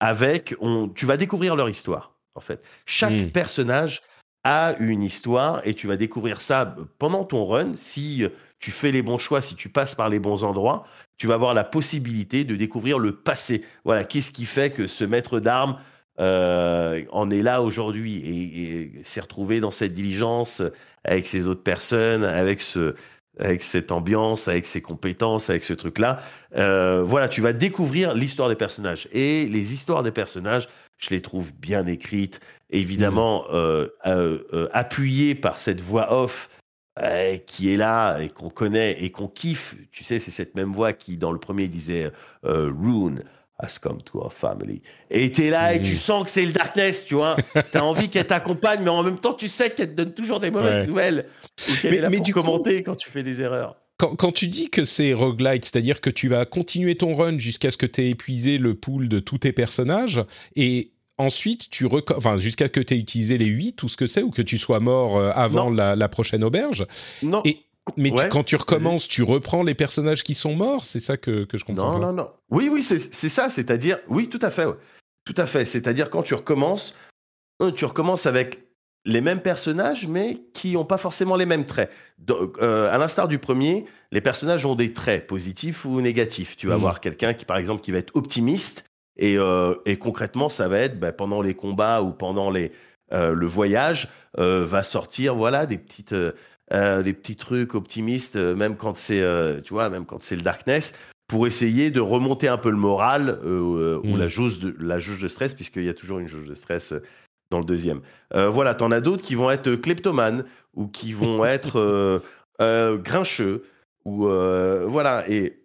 Avec, on, tu vas découvrir leur histoire, en fait. Chaque Mm. personnage a une histoire et tu vas découvrir ça pendant ton run. Si tu fais les bons choix, si tu passes par les bons endroits, tu vas avoir la possibilité de découvrir le passé. Voilà, qu'est-ce qui fait que ce maître d'armes euh, en est là aujourd'hui et, s'est retrouvé dans cette diligence avec ces autres personnes, avec ce, avec cette ambiance, avec ses compétences, avec ce truc-là. Euh, voilà, tu vas découvrir l'histoire des personnages. Et les histoires des personnages, je les trouve bien écrites, évidemment euh, euh, euh, appuyées par cette voix off qui est là et qu'on connaît et qu'on kiffe. Tu sais, c'est cette même voix qui, dans le premier, disait Rune has come to our family. Et t'es là et tu sens que c'est le darkness, tu vois. T'as envie qu'elle t'accompagne, mais en même temps, tu sais qu'elle te donne toujours des mauvaises Ouais. nouvelles. Mais- est là mais pour du coup- commenter quand tu fais des erreurs. Quand, quand tu dis que c'est roguelite, c'est-à-dire que tu vas continuer ton run jusqu'à ce que tu aies épuisé le pool de tous tes personnages, et ensuite, tu reco- enfin, jusqu'à ce que tu aies utilisé les 8 ou ce que c'est, ou que tu sois mort euh, avant la, la prochaine auberge? Non. Et, mais tu- quand tu recommences, tu reprends les personnages qui sont morts, c'est ça que, que je comprends Non, pas. non, non. Oui, oui, c'est c'est ça. C'est-à-dire, oui, tout à fait. ouais. Tout à fait. C'est-à-dire, quand tu recommences, euh, tu recommences avec les mêmes personnages, mais qui n'ont pas forcément les mêmes traits. Donc, euh, à l'instar du premier, les personnages ont des traits positifs ou négatifs. Tu vas Mhm. avoir quelqu'un qui, par exemple, qui va être optimiste, et, euh, et concrètement, ça va être bah, pendant les combats ou pendant les, euh, le voyage, euh, va sortir voilà des petites. des petits trucs optimistes, même quand c'est, tu vois, même quand c'est le darkness, pour essayer de remonter un peu le moral ou Mm. la jauge de la jauge de stress, puisqu'il y a toujours une jauge de stress dans le deuxième. Voilà, t'en as d'autres qui vont être kleptomanes ou qui vont être grincheux ou voilà et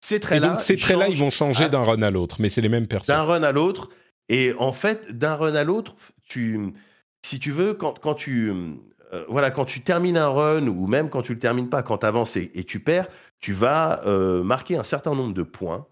ces traits-là, donc ces traits-là, ils vont changer à- d'un run à l'autre, mais c'est les mêmes d'un personnes. run à l'autre. Et en fait, d'un run à l'autre, tu, si tu veux, quand, quand tu, euh, voilà, quand tu termines un run ou même quand tu le termines pas, quand tu avances et, et tu perds, tu vas euh, marquer un certain nombre de points.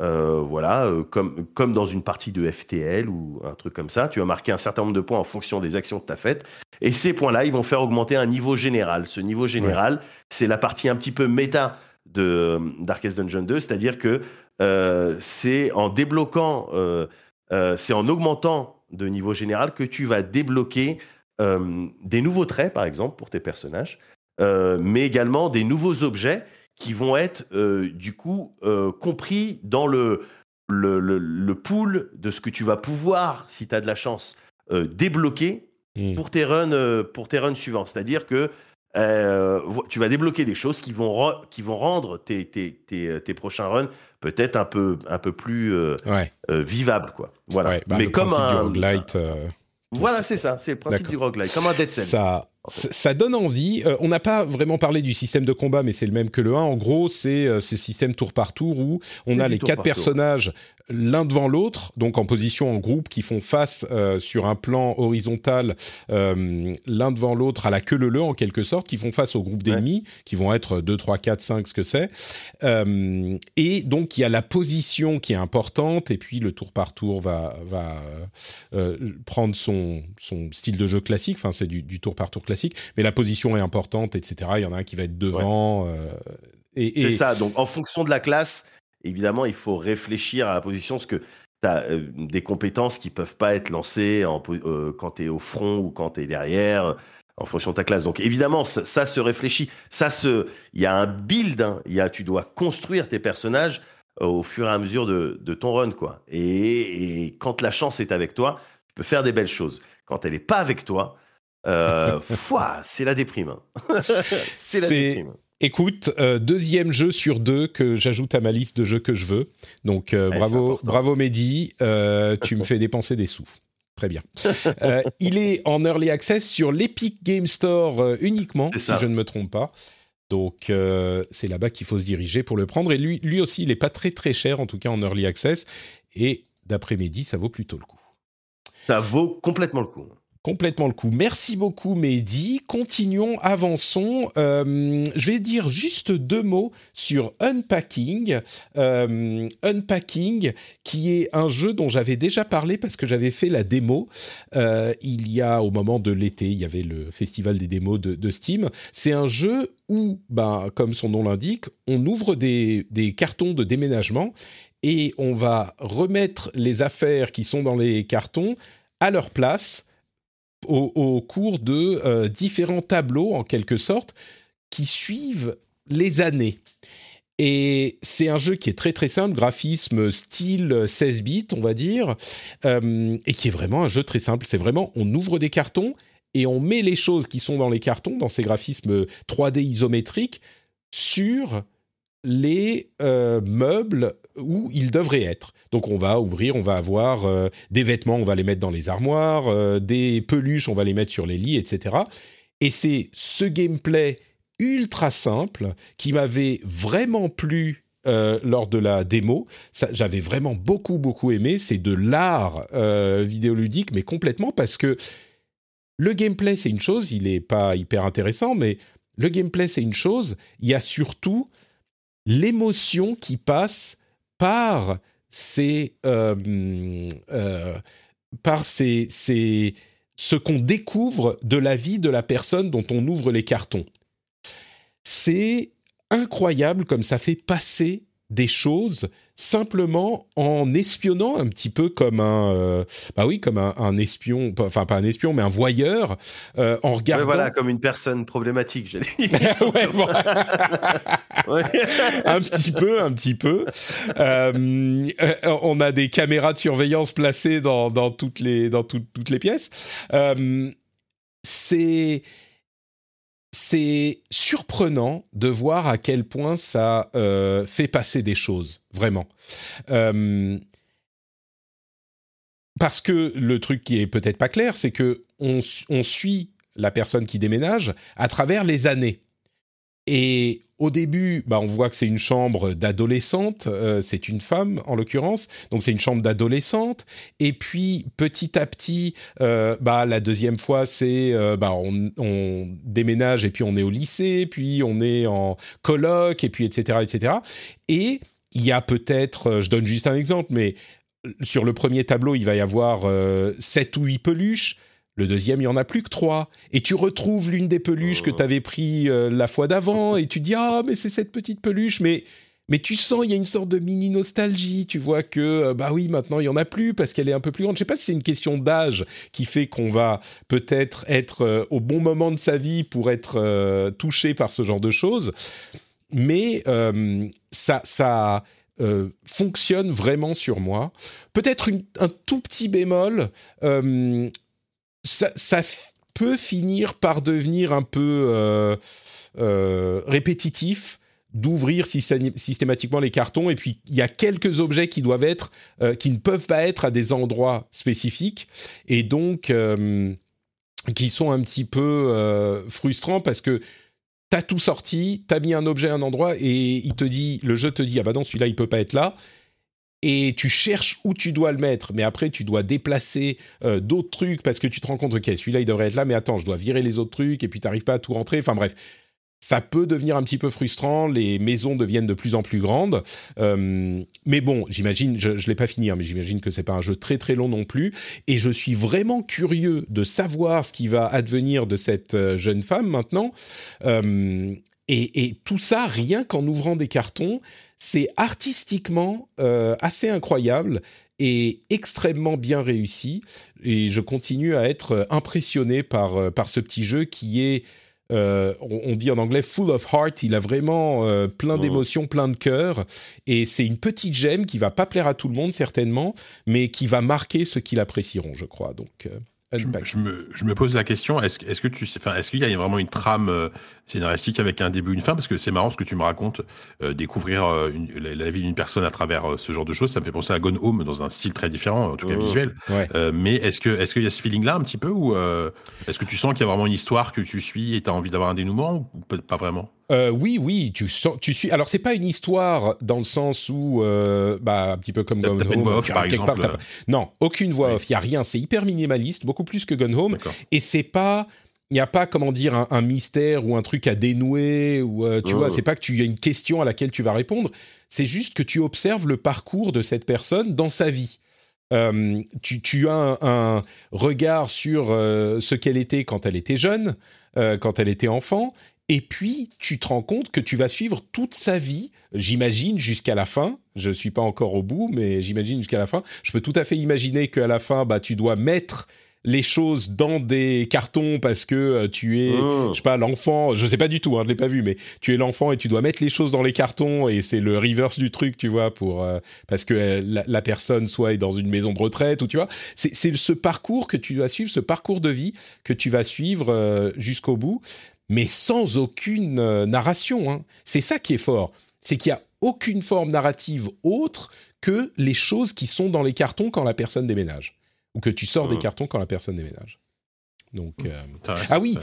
Euh, voilà, euh, comme, comme dans une partie de FTL ou un truc comme ça, tu vas marquer un certain nombre de points en fonction des actions que tu as faites. Et ces points-là, ils vont faire augmenter un niveau général. Ce niveau général, c'est la partie un petit peu méta de Darkest Dungeon 2, c'est-à-dire que euh, c'est en débloquant, euh, euh, c'est en augmentant de niveau général que tu vas débloquer euh, des nouveaux traits, par exemple, pour tes personnages, euh, mais également des nouveaux objets qui vont être, euh, du coup, euh, compris dans le, le, le, le pool de ce que tu vas pouvoir, si tu as de la chance, euh, débloquer Mm. pour tes runs, euh, pour tes runs suivants. C'est-à-dire que euh, tu vas débloquer des choses qui vont, qui vont rendre tes, tes, tes, euh, tes prochains runs peut-être un peu, un peu plus euh, Ouais, euh, vivables. Quoi. Voilà. ouais. Bah, Mais le comme du un. roguelite, euh, Voilà, c'est ça. C'est le principe du roguelite. Comme un Dead Cell. Ça, ça ça donne envie. Euh, on n'a pas vraiment parlé du système de combat, mais c'est le même que le 1. En gros, c'est euh, ce système tour par tour où on a les quatre personnages l'un devant l'autre, donc en position en groupe, qui font face euh, sur un plan horizontal l'un devant l'autre à la queue leu en quelque sorte, qui font face au groupe Ouais. d'ennemis, qui vont être 2, 3, 4, 5, ce que c'est. Et donc, il y a la position qui est importante, et puis le tour par tour va, va prendre son, son style de jeu classique, enfin c'est du, du tour par tour classique, mais la position est importante, etc. Il y en a un qui va être devant. euh, et, C'est ça. Donc, en fonction de la classe, évidemment, il faut réfléchir à la position parce que tu as des compétences qui peuvent pas être lancées en euh, quand tu es au front ou quand tu es derrière, euh, en fonction de ta classe. Donc, évidemment, ça, ça se réfléchit. Ça se, il y a un build. hein. Il y a, tu dois construire tes personnages euh, au fur et à mesure de, de ton run, quoi. Et, et quand la chance est avec toi, tu peux faire des belles choses. Quand elle n'est pas avec toi, euh, c'est la déprime. hein. c'est la déprime. Écoute, euh, deuxième jeu sur deux que j'ajoute à ma liste de jeux que je veux. Donc euh, Ouais, c'est bravo, bravo Mehdi, euh, tu me fais dépenser des sous. Très bien. Il est en early access sur l'Epic Game Store uniquement, si je ne me trompe pas. Donc c'est là-bas qu'il faut se diriger pour le prendre. Et lui, lui aussi, il n'est pas très très cher, en tout cas en early access. Et d'après Mehdi, ça vaut plutôt le coup. Ça vaut complètement le coup. Complètement le coup. Merci beaucoup, Mehdi. Continuons, avançons. Euh, je vais dire juste deux mots sur Unpacking. Euh, Unpacking, qui est un jeu dont j'avais déjà parlé parce que j'avais fait la démo. Euh, il y a, au moment de l'été, il y avait le festival des démos de, Steam. C'est un jeu où, ben, comme son nom l'indique, on ouvre des cartons de déménagement et on va remettre les affaires qui sont dans les cartons à leur place au, cours de euh, différents tableaux, en quelque sorte, qui suivent les années. Et c'est un jeu qui est très très simple, graphisme style 16 bits, on va dire, euh, et qui est vraiment un jeu très simple. C'est vraiment, on ouvre des cartons et on met les choses qui sont dans les cartons, dans ces graphismes 3D isométriques, sur les euh, meubles où ils devraient être. Donc on va ouvrir, on va avoir euh, des vêtements, on va les mettre dans les armoires, euh, des peluches, on va les mettre sur les lits, etc. Et c'est ce gameplay ultra simple qui m'avait vraiment plu lors de la démo. J'avais vraiment beaucoup, beaucoup aimé. C'est de l'art vidéoludique, mais complètement parce que le gameplay, c'est une chose, il n'est pas hyper intéressant, mais le gameplay, c'est une chose. Il y a surtout l'émotion qui passe par ces, euh, euh, par ces, ces- ce qu'on découvre de la vie de la personne dont on ouvre les cartons. C'est incroyable comme ça fait passer des choses simplement en espionnant un petit peu comme un euh, bah oui comme un, un espion enfin pas un espion mais un voyeur euh, en Ouais, regardant voilà, comme une personne problématique, j'allais dire. Ouais, un petit peu, un petit peu. Euh, euh, on a des caméras de surveillance placées dans, dans toutes les dans tout- toutes les pièces. C'est c'est surprenant de voir à quel point ça euh, fait passer des choses, vraiment. Euh, parce que le truc qui est peut-être pas clair, c'est que on, su- on suit la personne qui déménage à travers les années. Et au début, bah, on voit que c'est une chambre d'adolescente, euh, c'est une femme en l'occurrence, donc c'est une chambre d'adolescente. Et puis petit à petit, euh, bah, la deuxième fois, c'est euh, bah, on, déménage et puis on est au lycée, puis on est en coloc, et puis etc. etc. Et il y a peut-être, je donne juste un exemple, mais sur le premier tableau, il va y avoir euh, 7 ou 8 peluches. Le deuxième, il y en a plus que trois. Et tu retrouves l'une des peluches que tu avais pris euh, la fois d'avant et tu dis ah mais c'est cette petite peluche mais mais tu sens il y a une sorte de mini nostalgie. Tu vois que euh, bah oui maintenant il y en a plus parce qu'elle est un peu plus grande. Je sais pas si c'est une question d'âge qui fait qu'on va peut-être être, euh, au bon moment de sa vie pour être touché par ce genre de choses. Mais ça ça fonctionne vraiment sur moi. Peut-être un tout petit bémol ça, peut finir par devenir un peu euh, euh, répétitif d'ouvrir systématiquement les cartons et puis il y a quelques objets qui doivent être euh, qui ne peuvent pas être à des endroits spécifiques et donc qui sont un petit peu frustrants parce que t'as tout sorti, t'as mis un objet à un endroit et il te dit, le jeu te dit ah bah non celui-là il peut pas être là et tu cherches où tu dois le mettre, mais après tu dois déplacer euh, d'autres trucs parce que tu te rends compte, ok, celui-là il devrait être là, mais attends, je dois virer les autres trucs et puis tu n'arrives pas à tout rentrer. Enfin bref, ça peut devenir un petit peu frustrant. Les maisons deviennent de plus en plus grandes, euh, mais bon, j'imagine, je, ne l'ai pas fini, hein, mais j'imagine que c'est pas un jeu très très long non plus. Et je suis vraiment curieux de savoir ce qui va advenir de cette euh, jeune femme maintenant. Et, et, tout ça, rien qu'en ouvrant des cartons, c'est artistiquement euh, assez incroyable et extrêmement bien réussi. Et je continue à être impressionné par, euh, par ce petit jeu qui est, euh, on dit en anglais, full of heart. Il a vraiment plein mmh. d'émotions, plein de cœur. Et c'est une petite gemme qui va pas plaire à tout le monde, certainement, mais qui va marquer ceux qui l'apprécieront, je crois. Donc, je, me, je, me, pose la question, est-ce est que tu sais, enfin, est-ce qu'il y a vraiment une trame euh, scénaristique avec un début, une fin? Parce que c'est marrant ce que tu me racontes, euh, découvrir euh, la, vie d'une personne à travers ce genre de choses, ça me fait penser à Gone Home dans un style très différent, en tout cas oh, visuel. mais est-ce que est-ce qu'il y a ce feeling-là un petit peu ou est-ce que tu sens qu'il y a vraiment une histoire que tu suis et tu as envie d'avoir un dénouement ou pas vraiment? Euh, oui, oui, tu sens, tu suis. Alors c'est pas une histoire dans le sens où, euh, bah, un petit peu comme Gone Home, off, par exemple. non, aucune voix off. Il y a rien. C'est hyper minimaliste, beaucoup plus que Gone Home. Et c'est pas, il n'y a pas comment dire un, mystère ou un truc à dénouer ou euh, tu vois. Oh. C'est pas que tu as une question à laquelle tu vas répondre. C'est juste que tu observes le parcours de cette personne dans sa vie. tu, tu, as un, un regard sur ce qu'elle était quand elle était jeune, quand elle était enfant, et puis, tu te rends compte que tu vas suivre toute sa vie, j'imagine, jusqu'à la fin. Je ne suis pas encore au bout, mais j'imagine jusqu'à la fin. Je peux tout à fait imaginer qu'à la fin, bah, tu dois mettre les choses dans des cartons parce que euh, tu es, oh. je sais pas, l'enfant. Je sais pas du tout, hein, je l'ai pas vu, mais tu es l'enfant et tu dois mettre les choses dans les cartons et c'est le reverse du truc, tu vois, pour euh, parce que euh, la, personne soit est dans une maison de retraite ou tu vois. C'est ce parcours que tu dois suivre, ce parcours de vie que tu vas suivre jusqu'au bout mais sans aucune euh, narration. Hein. C'est ça qui est fort. C'est qu'il n'y a aucune forme narrative autre que les choses qui sont dans les cartons quand la personne déménage. Ou que tu sors des mmh. cartons quand la personne déménage. Donc, mmh. euh, ah oui,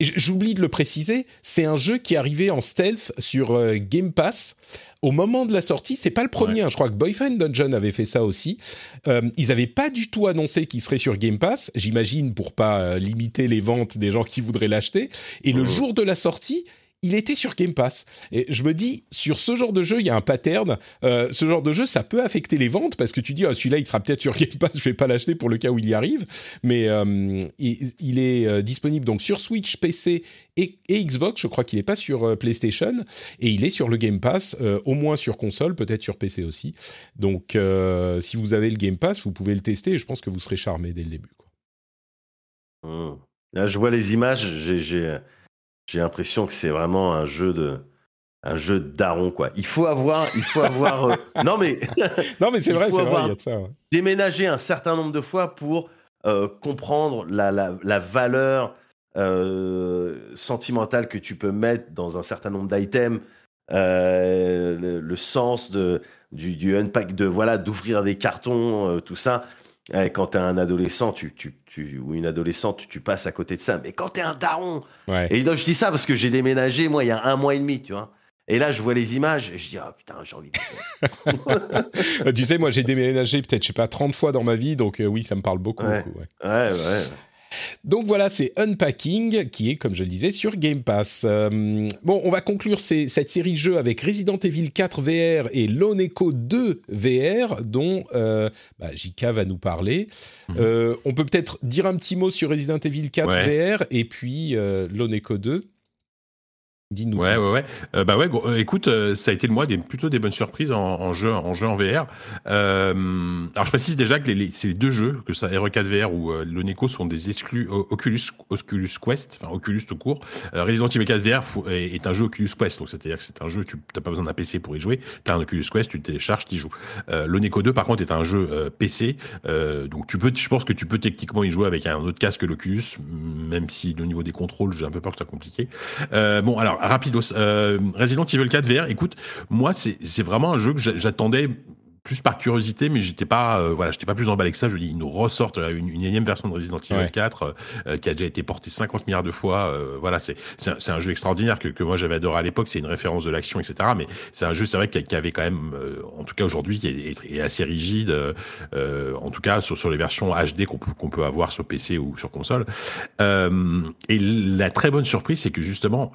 J'oublie de le préciser, c'est un jeu qui est arrivé en stealth sur euh, Game Pass au moment de la sortie. C'est pas le premier, hein. je crois que Boyfriend Dungeon avait fait ça aussi. Euh, ils n'avaient pas du tout annoncé qu'il serait sur Game Pass, j'imagine pour pas euh, limiter les ventes des gens qui voudraient l'acheter. Et le jour de la sortie, il était sur Game Pass. Et je me dis, sur ce genre de jeu, il y a un pattern. Euh, ce genre de jeu, ça peut affecter les ventes parce que tu dis, oh, celui-là, il sera peut-être sur Game Pass, je vais pas l'acheter pour le cas où il y arrive. Mais euh, il, est euh, disponible donc sur Switch, PC et, Xbox. Je crois qu'il n'est pas sur PlayStation. Et il est sur le Game Pass, au moins sur console, peut-être sur PC aussi. Donc, si vous avez le Game Pass, vous pouvez le tester et je pense que vous serez charmé dès le début. Mmh. Là, je vois les images, j'ai l'impression que c'est vraiment un jeu de un jeu de daron quoi. Il faut avoir, il faut avoir. Euh, non mais non mais c'est vrai, c'est vrai. Il y a ça, Déménager un certain nombre de fois pour euh, comprendre la, la, la valeur euh, sentimentale que tu peux mettre dans un certain nombre d'items, le, le, sens de du, du unpack, de voilà d'ouvrir des cartons, tout ça. quand tu es un adolescent, tu, tu, ou une adolescente, tu, passes à côté de ça. Mais quand t'es un daron, et donc je dis ça parce que j'ai déménagé moi il y a un mois et demi, tu vois. Et là, je vois les images et je dis, ah putain, j'ai envie de. tu sais, moi, j'ai déménagé peut-être, je sais pas, 30 fois dans ma vie, donc euh, oui, ça me parle beaucoup. Ouais, ouais. ouais. Donc voilà, c'est Unpacking qui est, comme je le disais, sur Game Pass. Euh, bon, on va conclure cette série de jeux avec Resident Evil 4 VR et Lone Echo 2 VR, dont euh, bah, JK va nous parler. Mhm. Euh, on peut peut-être dire un petit mot sur Resident Evil 4 VR et puis Lone Echo 2. Dis-nous. Ouais, ouais, ouais. Euh, bah ouais, euh, écoute, euh, ça a été le mois des plutôt des bonnes surprises en, jeu, en jeu en VR. alors je précise déjà que les, c'est les deux jeux, que ça RE4 VR ou le Neko sont des exclus Oculus, Oculus Quest, enfin Oculus tout court. Resident Evil 4 VR est, un jeu Oculus Quest, donc c'est-à-dire que c'est un jeu, tu n'as pas besoin d'un PC pour y jouer. Tu as un Oculus Quest, tu télécharges, tu y joues. le Neko 2 par contre est un jeu PC, donc tu peux, je pense que tu peux techniquement y jouer avec un autre casque que l'Oculus, même si au niveau des contrôles, j'ai un peu peur que ça compliqué. bon, alors rapidos. Euh, Resident Evil 4 VR, écoute, moi, c'est vraiment un jeu que j'attendais plus par curiosité, mais j'étais pas, euh, voilà, j'étais pas plus emballé que ça. Je dis, ils nous ressortent euh, une, une énième version de Resident Evil 4 euh, qui a déjà été portée 50 milliards de fois. voilà, c'est c'est un, jeu extraordinaire que, que moi j'avais adoré à l'époque. C'est une référence de l'action, etc. Mais c'est un jeu, c'est vrai, qui, avait quand même, en tout cas aujourd'hui, qui est, assez rigide. en tout cas sur, sur les versions HD qu'on qu'on peut avoir sur PC ou sur console. et la très bonne surprise, c'est que justement,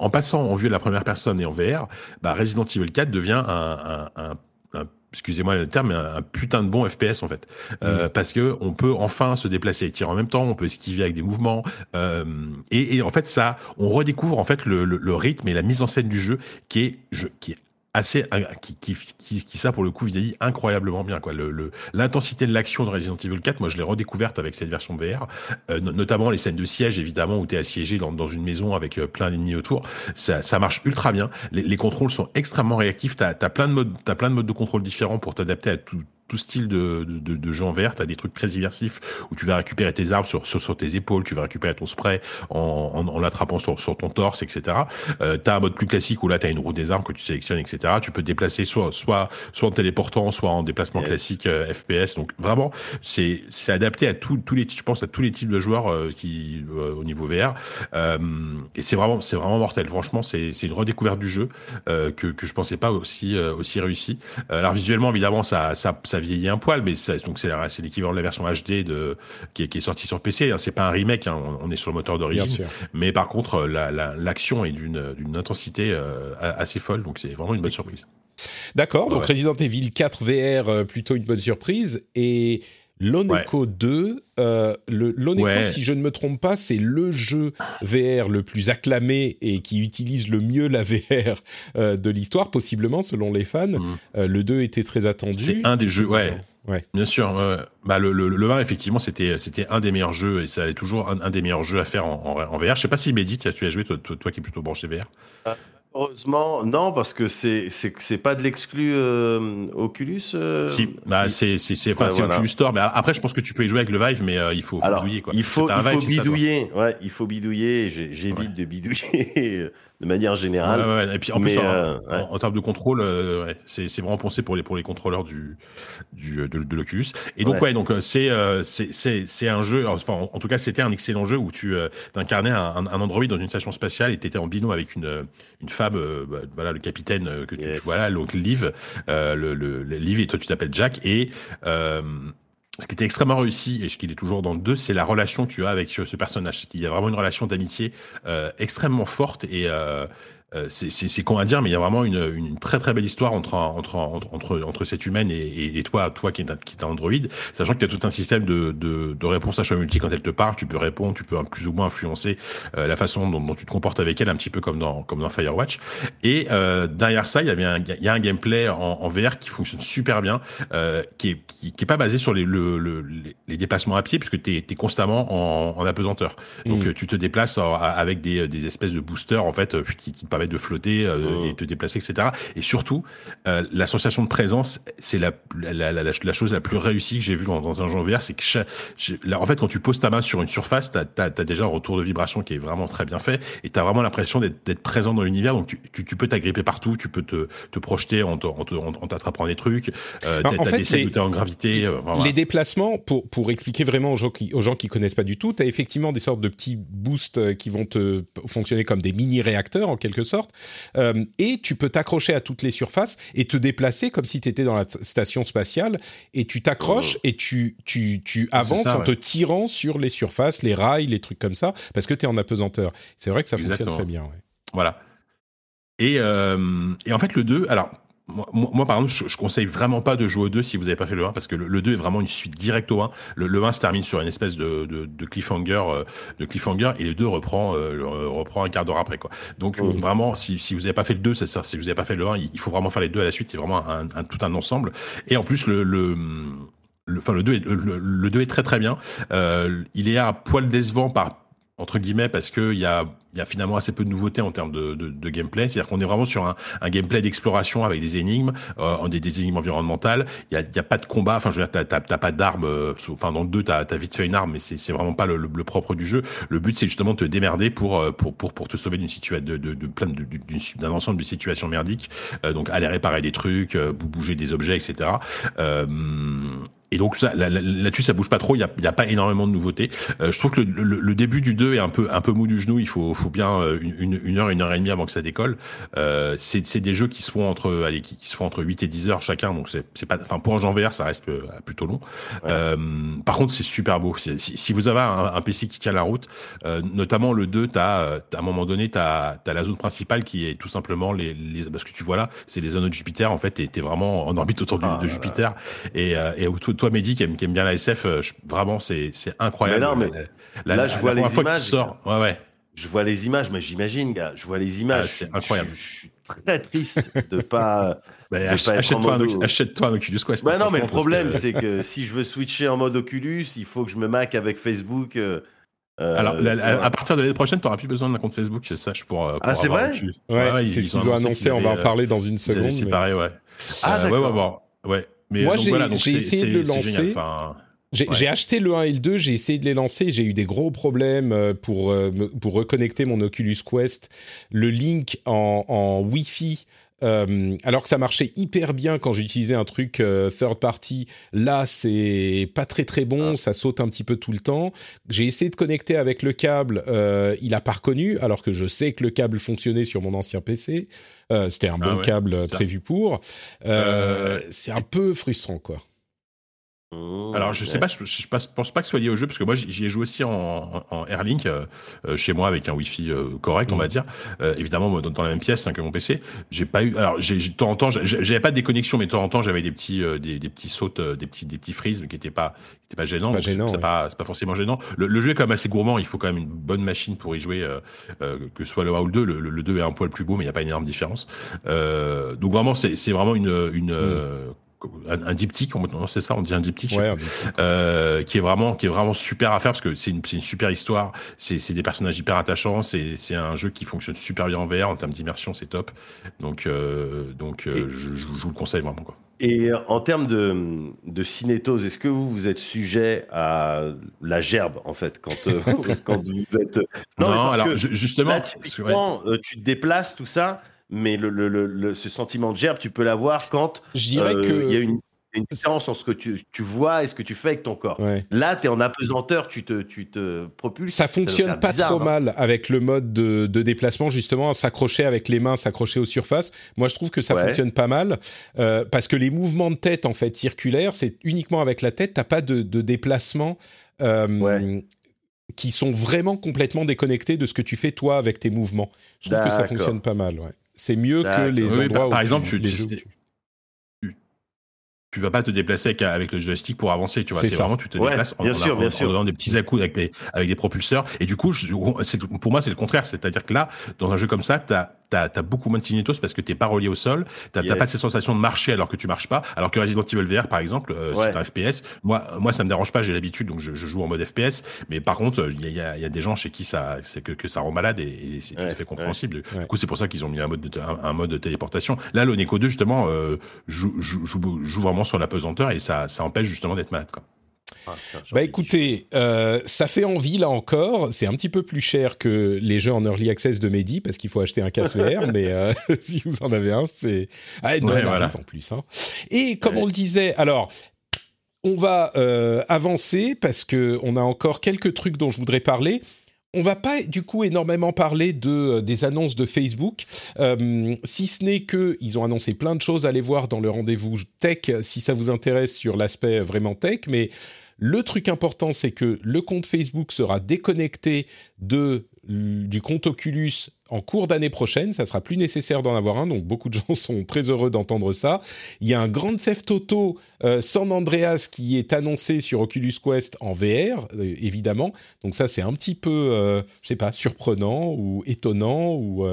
en passant en vue de la première personne et en VR, bah, Resident Evil 4 devient un, un, un excusez-moi le terme, mais un, putain de bon FPS en fait, euh, mm. parce que on peut enfin se déplacer. Et tirer en même temps, on peut esquiver avec des mouvements, euh, et, et, en fait ça, on redécouvre en fait le, le, le, rythme et la mise en scène du jeu qui est, je, qui est assez qui, qui, qui, qui, ça pour le coup vieillit incroyablement bien quoi. Le l'intensité de l'action de Resident Evil 4 moi je l'ai redécouverte avec cette version VR euh, notamment les scènes de siège évidemment où tu es assiégé dans, dans une maison avec euh, plein d'ennemis autour. Ça, ça marche ultra bien. Les, les contrôles sont extrêmement réactifs. Tu as, plein de modes as plein de modes de contrôle différents pour t'adapter à tout tout style de, de, de en VR. Tu as des trucs très immersifs où tu vas récupérer tes armes sur, sur, sur, tes épaules, tu vas récupérer ton spray en, en, en l'attrapant sur, sur ton torse, etc. Euh, tu as un mode plus classique où là, tu as une roue des armes que tu sélectionnes, etc. Tu peux te déplacer soit, soit, soit en téléportant, soit en déplacement classique euh, FPS. Donc vraiment, c'est adapté à tous les je pense à tous les types de joueurs euh, qui euh, au niveau VR. et c'est vraiment, c'est vraiment mortel. Franchement, c'est une redécouverte du jeu que, que je pensais pas aussi, aussi réussi. alors visuellement, évidemment, ça, ça, ça ça vieillit un poil, mais donc c'est l'équivalent de la version HD de qui est, qui est sortie sur PC. Hein. C'est pas un remake, hein. on, est sur le moteur d'origine. Mais par contre, l'action est d'une intensité euh, assez folle, donc c'est vraiment une bonne surprise. D'accord, donc Resident Evil 4 VR, euh, plutôt une bonne surprise. Et L'Oneco 2, euh, le l'Oneco, si je ne me trompe pas, c'est le jeu VR le plus acclamé et qui utilise le mieux la VR euh, de l'histoire, possiblement selon les fans. Mm. Euh, le 2 était très attendu. C'est un des jeux, ouais. Ouais. Bien sûr. bah le, le, le 1, effectivement, c'était c'était un des meilleurs jeux et ça est toujours un, des meilleurs jeux à faire en, en, VR. Je sais pas si Mehdi, tu as joué toi, toi, qui es plutôt branché VR. Heureusement, non, parce que c'est c'est pas de l'exclu euh, Oculus. Euh, si, bah c'est c'est c'est enfin, Oculus Store, mais après je pense que tu peux y jouer avec le Vive, mais euh, il faut, bidouiller quoi. Il faut il faut bidouiller, ouais, il faut bidouiller. J'évite de bidouiller de manière générale. Ouais, ouais, et puis en plus, euh, en, termes de contrôle, euh, c'est vraiment pensé pour les pour les contrôleurs du, du de, de l'Oculus. Et donc ouais, donc euh, c'est c'est c'est un jeu. Enfin, en, tout cas, c'était un excellent jeu où tu incarnais un, un, android dans une station spatiale et t'étais en binôme avec une une femme, bah, voilà, le capitaine que tu, voilà, donc Liv, le, le, Liv et toi tu t'appelles Jack et ce qui était extrêmement réussi et ce qu'il est toujours dans le 2, c'est la relation que tu as avec ce personnage. Il y a vraiment une relation d'amitié euh, extrêmement forte et, euh, euh, c'est con à dire, mais il y a vraiment une, une très très belle histoire entre entre entre entre, cette humaine et, et, toi, toi qui est qui est un Android, sachant que tu as tout un système de, de, de réponse à choix multi quand elle te parle, tu peux répondre, tu peux plus ou moins influencer euh, la façon dont, dont, tu te comportes avec elle, un petit peu comme dans comme dans Firewatch. Et euh, derrière ça, il y avait un il y a un gameplay en, en VR qui fonctionne super bien, qui est qui, qui, est pas basé sur les le, le, les déplacements à pied, puisque tu es, es, constamment en, en apesanteur. Donc mm. tu te déplaces avec des, des espèces de boosters en fait qui, qui permettent de flotter euh, oh. et te déplacer, etc. Et surtout, euh, l'association de présence, c'est la, la, la, la, chose la plus réussie que j'ai vue dans, dans, un jeu VR. C'est que, en fait, quand tu poses ta main sur une surface, tu as, déjà un retour de vibration qui est vraiment très bien fait et tu as vraiment l'impression d'être présent dans l'univers. Donc, tu, tu, tu peux t'agripper partout, tu peux te, te projeter en t'attrapant des trucs. Euh, tu as, des scènes en gravité. Euh, les déplacements, pour, pour expliquer vraiment aux gens qui, aux gens qui connaissent pas du tout, tu as effectivement des sortes de petits boosts qui vont te fonctionner comme des mini-réacteurs en quelque sorte. Euh, et tu peux t'accrocher à toutes les surfaces et te déplacer comme si tu étais dans la station spatiale. Et tu t'accroches et tu, tu, tu avances ça, en ouais. te tirant sur les surfaces, les rails, les trucs comme ça, parce que tu es en apesanteur. C'est vrai que ça fonctionne très bien. ouais. Voilà. Et, euh, et en fait, le 2, alors, moi, moi, par exemple, je, je conseille vraiment pas de jouer au 2 si vous n'avez pas fait le 1, parce que le, le 2 est vraiment une suite directe au 1. Le, le 1 se termine sur une espèce de, de, de cliffhanger, euh, de cliffhanger, et le 2 reprend, euh, le- reprend un quart d'heure après, quoi. Donc, Mhm. vraiment, si, si vous n'avez pas fait le 2, c'est ça, si vous n'avez pas fait le 1, il il faut vraiment faire les deux à la suite, c'est vraiment un, un- tout un ensemble. Et en plus, le, le, le, enfin, le 2 est, le, le 2 est très très bien. Euh, il est un poil décevant par, entre guillemets, parce que il y a, il y a finalement assez peu de nouveautés en termes de, de, de gameplay. C'est-à-dire qu'on est vraiment sur un, un gameplay d'exploration avec des énigmes, euh, des, des énigmes environnementales. Il y a, y a pas de combat. Enfin, je veux dire, t'as, pas d'armes. euh, Enfin, dans le 2, t'as, t'as vite fait une arme, mais c'est, vraiment pas le, le, le propre du jeu. Le but, c'est justement de te démerder pour, euh, pour, pour, pour te sauver d'une situation, de, de, de plein d'un ensemble de situations merdiques. Euh, donc, aller réparer des trucs, euh, bouger des objets, etc. Euh, et donc ça, là-dessus, ça bouge pas trop. Il y a, pas énormément de nouveautés. Euh, je trouve que le, le- le début du 2 est un peu un peu mou du genou. Il faut, faut bien euh, une, heure, une heure et demie avant que ça décolle. Euh, c'est, des jeux qui se font entre allez, qui, qui se font entre 8 et 10 heures chacun. Donc c'est, pas, enfin pour un genre VR, ça reste plutôt long. Ouais. Euh, par contre, c'est super beau. Si, si vous avez un, un PC qui tient la route, notamment le 2, t'as, à un moment donné, t'as, t'as la zone principale qui est tout simplement les, les parce que tu vois là, c'est les zones de Jupiter. En fait, t'es, t'es vraiment en orbite autour Ah de Jupiter. Et, et toi, toi, Mehdi, qui aime, qui aime bien la SF, euh, je- vraiment, c'est, c'est incroyable. Mais non, mais La- là, la- je la vois les images. sors, ouais, ouais. Je vois les images, mais j'imagine, gars. Je vois les images. Ah, c'est Je- incroyable. Je, je suis très triste de pas. Bah, de ach- pas achète-toi, un, Oculus Quest. Bah non, mais le problème, que- c'est que si je veux switcher en mode Oculus, il faut que je me mac avec Facebook. euh, euh, Alors, la- la- à partir de l'année prochaine, tu n'auras plus besoin d'un compte Facebook, c'est ça, je pour. euh, Ah, pour c'est vrai. Ouais, c'est ce qu'ils ont annoncé. On va en parler dans une seconde. mais- séparé, ouais. Ah, Euh, ouais, ouais, d'accord. ouais, ouais. Mais Moi, j'ai- voilà, essayé de le lancer. Enfin, J'ai Ouais. acheté le 1 et le 2, j'ai essayé de les lancer, j'ai eu des gros problèmes euh, pour, euh, pour reconnecter mon Oculus Quest, le link en, en Wi-Fi. Euh, alors que ça marchait hyper bien quand j'utilisais un truc euh, third party, là c'est pas très très bon, Ah. ça saute un petit peu tout le temps. J'ai essayé de connecter avec le câble, euh, il a pas reconnu, alors que je sais que le câble fonctionnait sur mon ancien PC. C'était un Ah bon ouais, câble prévu pour. C'est un peu frustrant quoi. Mmh, Alors, je sais pas, je, je pense pas que ce soit lié au jeu, parce que moi, j'y ai joué aussi en, en, en Airlink, euh, euh, chez moi, avec un Wi-Fi euh, correct, on va Mhm. dire. Euh, évidemment, moi, dans, dans la même pièce hein, que mon PC. J'ai pas eu. Alors, j'ai j'ai- de temps en temps, j'avais pas de déconnexion, mais de temps en temps, j'avais des petits, des, des petits sautes, des petits, des petits freezes, mais qui étaient pas, qui étaient pas gênants. Pas gênant, c'est ouais. pas, forcément gênant. Le, le jeu est quand même assez gourmand. Il faut quand même une bonne machine pour y jouer, que ce soit le 1 ou le 2. Le, le- le 2 est un poil plus beau, mais il n'y a pas une énorme différence. Donc vraiment, c'est vraiment une, une euh, un, un diptyque, non, c'est ça, on dit un diptyque. Ouais, un euh, qui est vraiment qui est vraiment super à faire parce que c'est une, c'est une super histoire. C'est c'est des personnages hyper attachants. C'est c'est un jeu qui fonctionne super bien en VR en termes d'immersion c'est top. Donc euh, donc euh, je, vous le conseille vraiment quoi. Et en termes de, de cinétose, est-ce que vous, vous êtes sujet à la gerbe, en fait, quand, quand vous êtes. non, alors que justement là, tu te déplaces, tout ça, mais le, le- le- ce sentiment de gerbe, tu peux l'avoir quand Je dirais euh, que il y a une, une différence entre ce que tu, tu vois et ce que tu fais avec ton corps. Ouais. Là, tu es en apesanteur, tu te, tu te propulses. Ça fonctionne pas bizarre, trop mal avec le mode de, de déplacement, justement, s'accrocher avec les mains, s'accrocher aux surfaces. Moi, je trouve que ça Ouais. fonctionne pas mal euh, parce que les mouvements de tête, en fait, circulaires, c'est uniquement avec la tête. T'as pas de, de déplacement. euh, Ouais. qui sont vraiment complètement déconnectés de ce que tu fais toi avec tes mouvements. Je trouve que ça fonctionne pas mal. Ouais. C'est mieux que les Oui, endroits par- où par tu- exemple, tu- les tu- tu- tu vas pas te déplacer avec, avec le joystick pour avancer, tu vois. C'est vraiment, tu te Ouais, déplaces en, bien en- sûr, en- bien en sûr. donnant des petits à-coups avec des, avec des propulseurs. Et du coup, je- pour moi, c'est le contraire. C'est-à-dire que là, dans un jeu comme ça, t'as as, beaucoup moins de signétos parce que t'es pas relié au sol. T'as Yes. pas cette sensation de marcher alors que tu marches pas. Alors que Resident Evil VR, par exemple, euh, Ouais. c'est un FPS. Moi, moi, ça me dérange pas. J'ai l'habitude, donc je, je joue en mode FPS. Mais par contre, il y a, y a- y a des gens chez qui ça, c'est que, que ça rend malade et, et c'est tout à fait compréhensible. ouais. Du coup, c'est pour ça qu'ils ont mis un mode de, un, un mode de téléportation. Là, le Neko 2, justement, euh, joue, joue, joue, joue vraiment sur la pesanteur et ça, ça empêche justement d'être malade. Quoi. Ah, Bah écoutez, euh, ça fait envie là encore. C'est un petit peu plus cher que les jeux en early access de Mehdi parce qu'il faut acheter un casque VR. mais euh, si vous en avez un, c'est ah, Noël Ouais, voilà. en plus. hein. Et comme Ouais. on le disait, alors on va euh, avancer parce que on a encore quelques trucs dont je voudrais parler. On va pas du coup énormément parler de des annonces de Facebook, si ce n'est que ils ont annoncé plein de choses. Allez voir dans le rendez-vous tech si ça vous intéresse sur l'aspect vraiment tech, mais le truc important, c'est que le compte Facebook sera déconnecté du compte Oculus en cours d'année prochaine. Ça sera plus nécessaire d'en avoir un, donc beaucoup de gens sont très heureux d'entendre ça. Il y a un Grand Theft Auto euh, San Andreas qui est annoncé sur Oculus Quest en VR, euh, évidemment. Donc ça, c'est un petit peu, euh, je sais pas, surprenant ou étonnant ou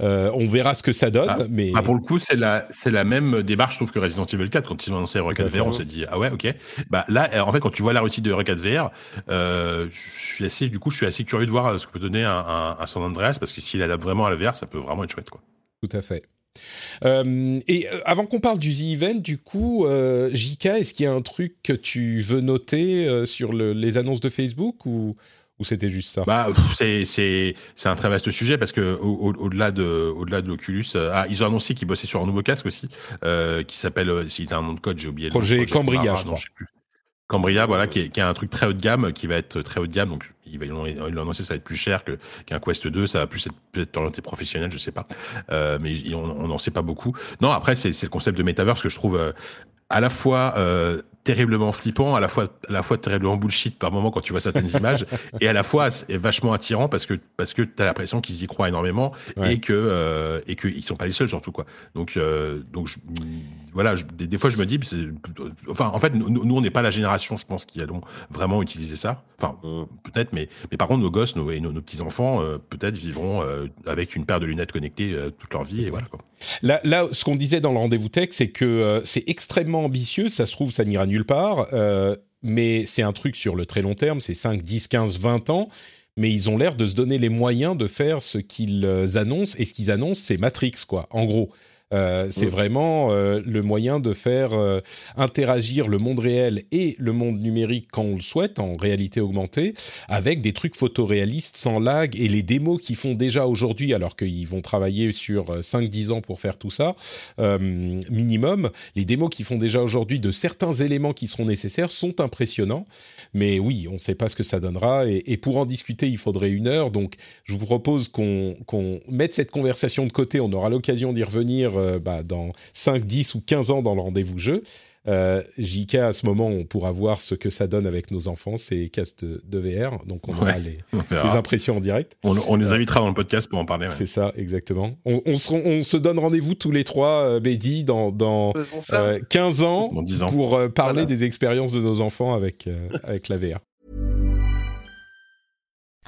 on verra ce que ça donne. Ah, mais ah, pour le coup, c'est la c'est la même démarche, je trouve que Resident Evil 4 quand ils ont annoncé Rocket VR, on s'est dit ah ouais, ok. Bah là, en fait, quand tu vois la réussite de Rocket VR, je suis assez, du coup, je suis assez curieux de voir ce que peut donner un, un, un San Andreas parce que s'il adapte vraiment à la VR, ça peut vraiment être chouette. Quoi. Tout à fait. Euh, et euh, avant qu'on parle du The Event, du coup, euh, JK, est-ce qu'il y a un truc que tu veux noter euh, sur le, les annonces de Facebook ou, ou c'était juste ça? Bah, c'est, un très vaste sujet parce que au, delà de, au-delà de l'Oculus, ah, ils ont annoncé qu'ils bossaient sur un nouveau casque aussi qui s'appelle, s'il a un nom de code, j'ai oublié. Projet, le projet Cambria, je crois. Cambria, voilà, qui est, qui est, un truc très haut de gamme, qui va être très haut de gamme. Donc, ils vont annoncé ça va être plus cher que, qu'un Quest 2. Ça va plus être peut-être orienté professionnel, je sais pas. Euh, mais on n'en sait pas beaucoup. Non, après, c'est, c'est le concept de metaverse que je trouve euh, à la fois euh, terriblement flippant, à la fois à la fois terriblement bullshit par moment quand tu vois certaines images, et à la fois vachement attirant parce que parce que t'as l'impression qu'ils y croient énormément et que euh, et qu'ils sont pas les seuls surtout quoi. Donc euh, donc je, voilà, des, fois je me dis, enfin en fait nous, nous on n'est pas la génération, je pense, qui allons vraiment utiliser ça. Enfin mm. peut-être, mais mais par contre nos gosses, nos, et nos, petits enfants euh, peut-être vivront euh, avec une paire de lunettes connectées euh, toute leur vie et voilà quoi. Là, là, ce qu'on disait dans le rendez-vous tech, c'est que c'est extrêmement ambitieux. Ça se trouve, ça n'ira nulle part, mais c'est un truc sur le très long terme. C'est 5, 10, 15, 20 ans mais ils ont l'air de se donner les moyens de faire ce qu'ils annoncent, et ce qu'ils annoncent, c'est Matrix, quoi, en gros. Euh, c'est vraiment euh, le moyen de faire euh, interagir le monde réel et le monde numérique quand on le souhaite, en réalité augmentée, avec des trucs photoréalistes sans lag et les démos qu'ils font déjà aujourd'hui, alors qu'ils vont travailler sur 5-10 ans pour faire tout ça, minimum, les démos qu'ils font déjà aujourd'hui de certains éléments qui seront nécessaires sont impressionnants. Mais oui, on ne sait pas ce que ça donnera et, et, pour en discuter, il faudrait une heure. Donc, je vous propose qu'on mette cette conversation de côté. On aura l'occasion d'y revenir euh, bah, dans 5, 10 ou 15 ans dans le rendez-vous jeu. Euh, JK, à ce moment, on pourra voir ce que ça donne avec nos enfants, ces casques de, VR. Donc, on aura les, impressions en direct. On, les euh, invitera dans le podcast pour en parler. C'est ça, exactement. On, on, se, on, se, donne rendez-vous tous les trois, euh, Bédi, dans, dans 15 ans, dans ans. pour parler des expériences de nos enfants avec, avec la VR.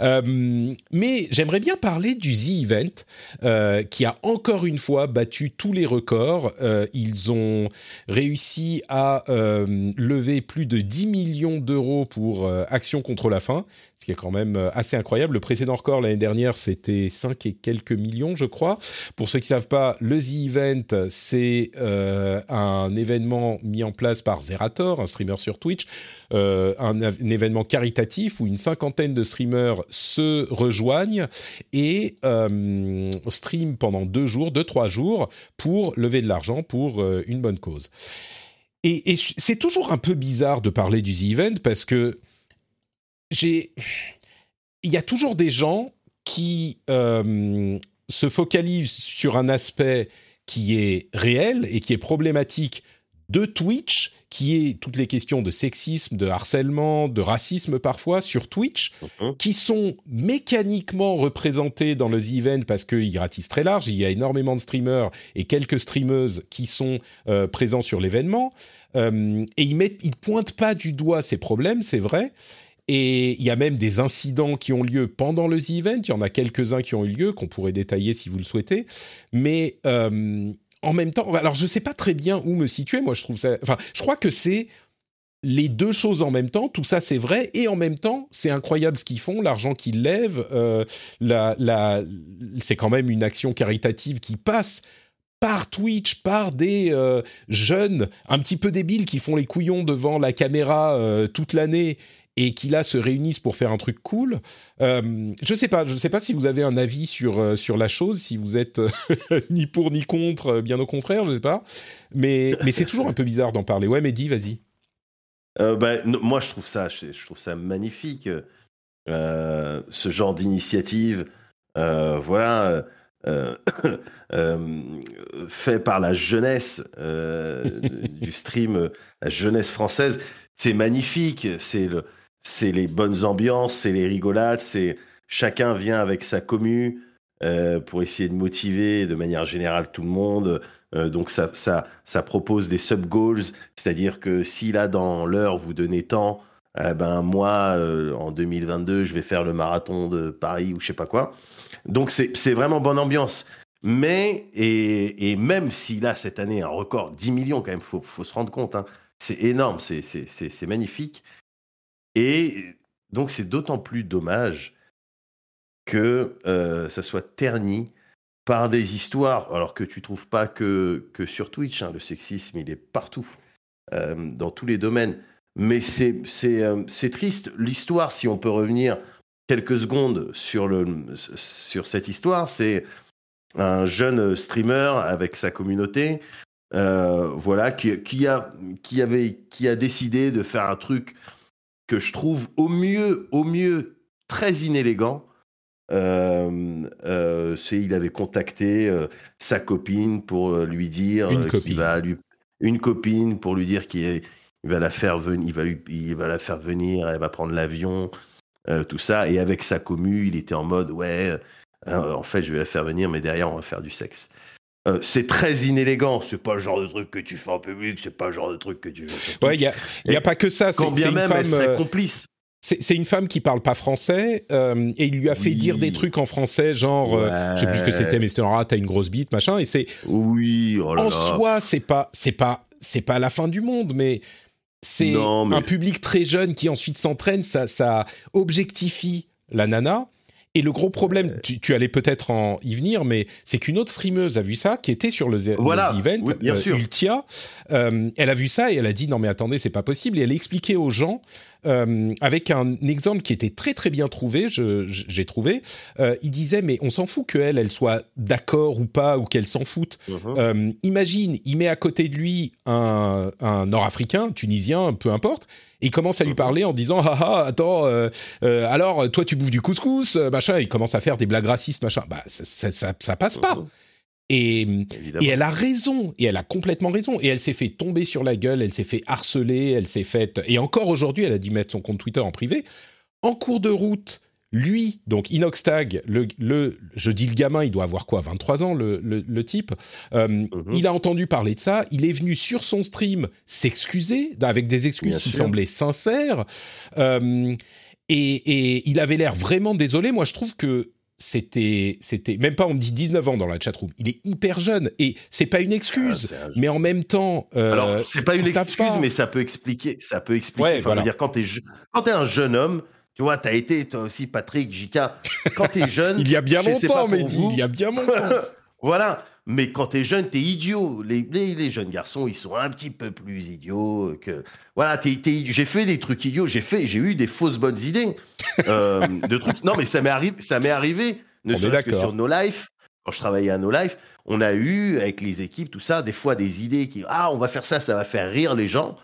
Euh, mais j'aimerais bien parler du The Event, euh, qui a encore une fois battu tous les records. Euh, ils ont réussi à lever plus de 10 millions d'euros pour Action contre la faim, ce qui est quand même euh, assez incroyable. Le précédent record l'année dernière, c'était 5 et quelques millions, je crois. Pour ceux qui ne savent pas, le The Event, c'est euh, un événement mis en place par Zerator, un streamer sur Twitch, euh, un, événement caritatif où une cinquantaine de streamers se rejoignent et euh, stream pendant deux jours, deux, trois jours, pour lever de l'argent pour une bonne cause. Et, et c'est toujours un peu bizarre de parler du The Event parce que j'ai, il y a toujours des gens qui euh, se focalisent sur un aspect qui est réel et qui est problématique de Twitch, qui est toutes les questions de sexisme, de harcèlement, de racisme parfois sur Twitch, Mhm. qui sont mécaniquement représentés dans le The Event parce qu'ils ratissent très large. Il y a énormément de streamers et quelques streameuses qui sont euh, présents sur l'événement. Euh, et ils mettent, ils pointent pas du doigt ces problèmes, c'est vrai. Et il y a même des incidents qui ont lieu pendant le The Event. Il y en a quelques-uns qui ont eu lieu, qu'on pourrait détailler si vous le souhaitez. Mais euh, en même temps, alors je sais pas très bien où me situer. Moi, je trouve ça. Enfin, je crois que c'est les deux choses en même temps. Tout ça, c'est vrai. Et en même temps, c'est incroyable ce qu'ils font, l'argent qu'ils lèvent. euh, c'est quand même une action caritative qui passe par Twitch, par des euh, jeunes un petit peu débiles qui font les couillons devant la caméra euh, toute l'année et qui là se réunissent pour faire un truc cool. Euh, je sais pas, je sais pas si vous avez un avis sur euh, sur la chose, si vous êtes euh, ni pour ni contre, bien au contraire, je sais pas. Mais mais c'est toujours un peu bizarre d'en parler. Ouais, Mehdi, vas-y. N- moi, je trouve ça, je, je trouve ça magnifique. ce genre d'initiative, voilà, fait par la jeunesse du stream, la jeunesse française, c'est magnifique. C'est le, c'est les bonnes ambiances, c'est les rigolades, c'est chacun vient avec sa commu euh, pour essayer de motiver de manière générale tout le monde. Euh, donc ça, ça, ça propose des sub-goals, c'est-à-dire que si là dans l'heure vous donnez tant, eh ben moi euh, en 2022 je vais faire le marathon de Paris ou je sais pas quoi. Donc c'est vraiment bonne ambiance. Mais et, et même si là cette année un record 10 millions quand même, faut faut se rendre compte, hein, c'est énorme, c'est magnifique. Et donc c'est d'autant plus dommage que euh, ça soit terni par des histoires, alors que tu trouves pas que, que sur Twitch, hein, le sexisme, il est partout, euh, dans tous les domaines. Mais c'est euh, triste. L'histoire, si on peut revenir quelques secondes sur, le, sur cette histoire, c'est un jeune streamer avec sa communauté, euh, voilà, qui, qui, a, qui, avait, qui a décidé de faire un truc que je trouve au mieux, au mieux, très inélégant. Euh, euh, c'est il avait contacté euh, sa copine pour lui dire Une copine. qu'il va lui une copine pour lui dire qu'il va la faire venir il va lui il va la faire venir elle va prendre l'avion tout ça et avec sa commu il était en mode ouais en fait je vais la faire venir mais derrière on va faire du sexe Euh, c'est très inélégant c'est pas le genre de truc que tu fais en public c'est pas le genre de truc que tu fais Ouais, il y a pas que ça. C'est bien une même femme. euh, complice C'est une femme qui parle pas français euh, et il lui a fait Oui. dire des trucs en français, genre, euh, je sais plus ce que c'était, mais c'était ah, t'as une grosse bite, machin. Et c'est oui oh là en là. soi, c'est pas, c'est pas, c'est pas la fin du monde, mais c'est mais- un public très jeune qui ensuite s'entraîne, ça, ça objectifie la nana. Et le gros problème, tu, tu allais peut-être en y venir, mais c'est qu'une autre streameuse a vu ça, qui était sur le, Voilà. The Event, Oui, bien euh, sûr. Ultia. Euh, elle a vu ça et elle a dit non mais attendez, c'est pas possible. Et elle a expliqué aux gens euh, avec un exemple qui était très très bien trouvé, j'ai trouvé. Euh, il disait mais on s'en fout qu'elle, elle soit d'accord ou pas ou qu'elle s'en foute. Mhm. Euh, imagine, il met à côté de lui un, un Nord-Africain, Tunisien, peu importe, et il commence à lui parler en disant ah ah attends euh, euh, alors toi tu bouffes du couscous machin, il commence à faire des blagues racistes machin, bah ça ça, ça, ça passe pas. Et elle a raison, et elle a complètement raison. Et elle s'est fait tomber sur la gueule, elle s'est fait harceler, elle s'est fait... Et encore aujourd'hui, elle a dû mettre son compte Twitter en privé. En cours de route, lui, donc Inoxtag, le, le, je dis le gamin, il doit avoir quoi, 23 ans, le, le, le type, euh, Mhm. il a entendu parler de ça, il est venu sur son stream s'excuser, avec des excuses Bien qui sûr. semblaient sincères, euh, et, et il avait l'air vraiment désolé. Moi, je trouve que c'était, c'était même pas on me dit 19 ans dans la chatroom. Il est hyper jeune et c'est pas une excuse, Ah, mais en même temps, euh, Alors, c'est pas une excuse, pas. mais ça peut expliquer. Ça peut expliquer. Ouais, Enfin, voilà. dire, quand t'es je- quand t'es un jeune homme, tu vois, t'as été toi aussi, Patrick, Jika. Quand t'es jeune, il y a bien longtemps, vous. il y a bien longtemps. Voilà. Mais quand t'es jeune, t'es idiot. Les, les, les jeunes garçons, ils sont un petit peu plus idiots que. Voilà, t'es- t'es- j'ai fait des trucs idiots. J'ai fait, j'ai eu des fausses bonnes idées euh, de trucs. Non, mais ça m'est arrivé. Ça m'est arrivé. Ne On est serait-ce que sur No Life, quand je travaillais à No Life, on a eu avec les équipes tout ça des fois des idées qui ah on va faire ça, ça va faire rire les gens.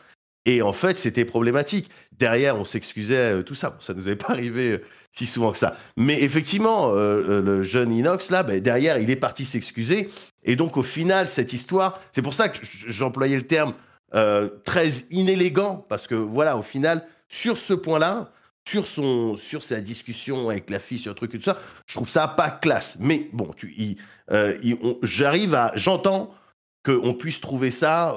Et en fait, c'était problématique. Derrière, on s'excusait, euh, tout ça. Bon, ça nous avait pas arrivé euh, si souvent que ça. Mais effectivement, euh, le jeune Inox, là, ben, derrière, il est parti s'excuser. Et donc, au final, cette histoire, c'est pour ça que j'employais le terme euh, très inélégant parce que voilà, au final, sur ce point-là, sur son, sur sa discussion avec la fille sur le truc et tout ça, je trouve ça pas classe. Mais bon, tu, il- euh, il- on- j'arrive à, j'entends qu'on puisse trouver ça.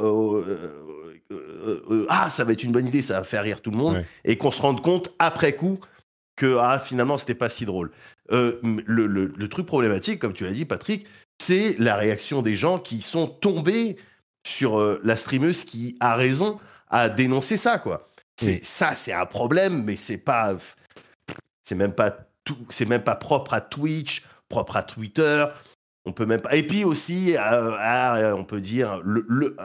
ah, ça va être une bonne idée, ça va faire rire tout le monde, Ouais. et qu'on se rende compte après coup que ah, finalement c'était pas si drôle. Euh, le, le- le truc problématique, comme tu l'as dit, Patrick, c'est la réaction des gens qui sont tombés sur euh, la streameuse qui a raison à dénoncer ça, quoi. C'est Oui. ça, c'est un problème, mais c'est pas, c'est même pas tout, c'est même pas propre à Twitch, propre à Twitter. On peut même pas. Et puis aussi, euh, à, on peut dire le le,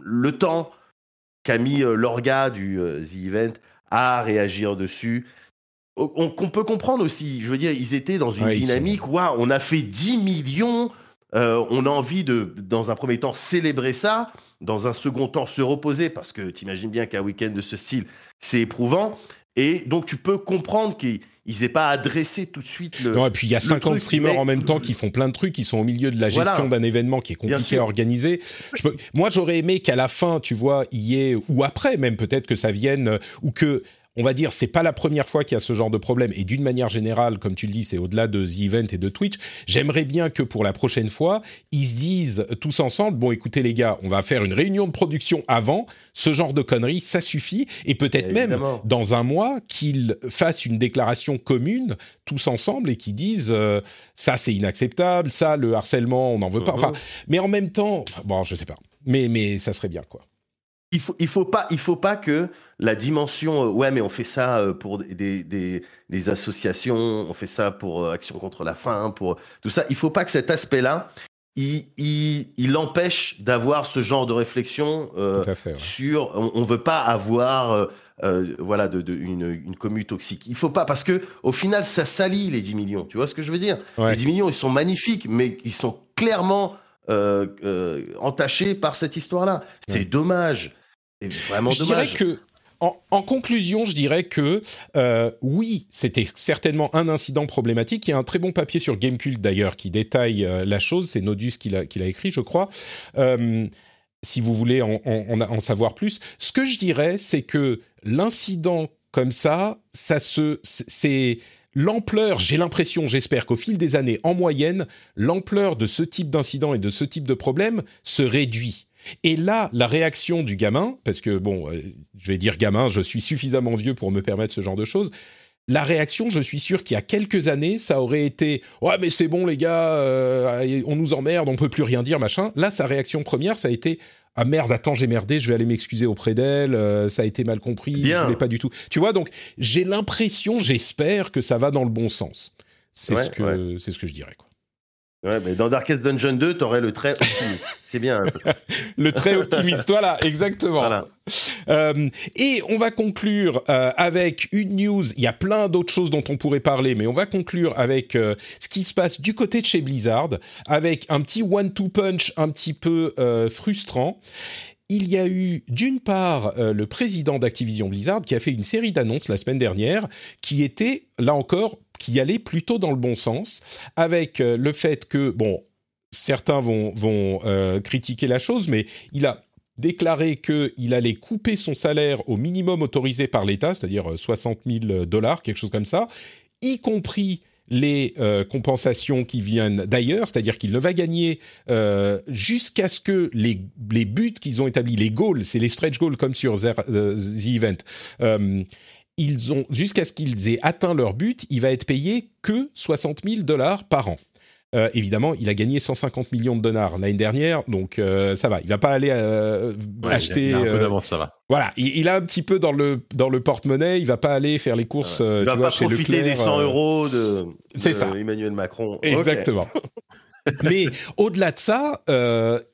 le temps qu'a mis l'orga du The Event à réagir dessus. On- Qu'on peut comprendre aussi. Je veux dire, ils étaient dans une Ouais, ils dynamique. Waouh, on a fait 10 millions. euh, on a envie de, dans un premier temps, célébrer ça. Dans un second temps, se reposer parce que t'imagines bien qu'un week-end de ce style, c'est éprouvant. Et donc, tu peux comprendre qu'ils n'aient pas adressé tout de suite le. Non, et puis il y a le 50 truc, streamers mais- en même temps qui font plein de trucs, qui sont au milieu de la gestion Voilà. d'un événement qui est compliqué à organiser. Je peux- Moi, j'aurais aimé qu'à la fin, tu vois, il y ait, ou après même peut-être que ça vienne, euh, ou que, on va dire, c'est pas la première fois qu'il y a ce genre de problème. Et d'une manière générale, comme tu le dis, c'est au-delà de The Event et de Twitch. J'aimerais bien que pour la prochaine fois, ils se disent tous ensemble, bon, écoutez les gars, on va faire une réunion de production avant. Ce genre de conneries, ça suffit. Et peut-être même dans un mois qu'ils fassent une déclaration commune tous ensemble et qu'ils disent euh, ça c'est inacceptable, ça le harcèlement on n'en veut pas. Enfin, mais en même temps, bon, je sais pas. Mais mais ça serait bien quoi. Il faut, il faut pas, il faut pas que la dimension, euh, ouais, mais on fait ça euh, pour des, des, associations, on fait ça pour euh, Action contre la faim, pour tout ça. Il faut pas que cet aspect-là, il, il, il empêche d'avoir ce genre de réflexion fait. ouais. sur. On, on veut pas avoir, voilà, de, de- une, une commu toxique. Il faut pas parce que au final, ça salit les 10 millions. Tu vois ce que je veux dire? Ouais. Les 10 millions, ils sont magnifiques, mais ils sont clairement entachés par cette histoire-là. C'est Ouais. dommage. Vraiment Je dirais que, en, en conclusion, je dirais que euh, oui, c'était certainement un incident problématique. Il y a un très bon papier sur Gamecult d'ailleurs qui détaille euh, la chose. C'est Nodus qui l'a qui l'a écrit, je crois. Euh, si vous voulez en- en savoir plus, ce que je dirais, c'est que l'incident comme ça, ça se, c'est l'ampleur. J'ai l'impression, j'espère qu'au fil des années, en moyenne, l'ampleur de ce type d'incident et de ce type de problème se réduit. Et là, la réaction du gamin, parce que bon, euh, je vais dire gamin, je suis suffisamment vieux pour me permettre ce genre de choses. La réaction, je suis sûr qu'il y a quelques années, ça aurait été ouais mais c'est bon les gars, euh, on nous emmerde, on peut plus rien dire machin. Là, sa réaction première, ça a été ah merde, attends j'ai merdé, je vais aller m'excuser auprès d'elle, euh, ça a été mal compris, Bien. je voulais pas du tout. Tu vois donc j'ai l'impression, j'espère que ça va dans le bon sens. C'est Ouais, ce que ouais. c'est ce que je dirais quoi. Ouais, mais dans Darkest Dungeon 2, t'aurais le trait optimiste. C'est bien. Le très optimiste, voilà, exactement. Voilà. Euh, et on va conclure euh, avec une news. Il y a plein d'autres choses dont on pourrait parler, mais on va conclure avec euh, ce qui se passe du côté de chez Blizzard, avec un petit one-two punch un petit peu frustrant. Il y a eu d'une part euh, le président d'Activision Blizzard qui a fait une série d'annonces la semaine dernière qui était là encore qui allait plutôt dans le bon sens avec euh, le fait que bon certains vont vont euh, critiquer la chose mais il a déclaré qu'il allait couper son salaire au minimum autorisé par l'État, c'est-à-dire euh, 60 000 dollars, quelque chose comme ça, y compris les euh, compensations qui viennent d'ailleurs, c'est-à-dire qu'il ne va gagner euh, jusqu'à ce que les, les buts qu'ils ont établis, les goals, c'est les stretch goals comme sur The, euh, Event, euh, ils ont jusqu'à ce qu'ils aient atteint leur but, il va être payé que 60 000 dollars par an. Euh, évidemment, il a gagné 150 millions de dollars l'année dernière, donc euh, ça va. Il va pas aller euh, Ouais, acheter. il a, il a un peu d'avance, ça va. voilà, il, il a un petit peu dans le dans le porte-monnaie. Il va pas aller faire les courses, Il va tu vois, pas chez profiter Leclerc. des 100 euh, euros de, ça. Emmanuel Macron. Exactement. Mais au-delà de ça,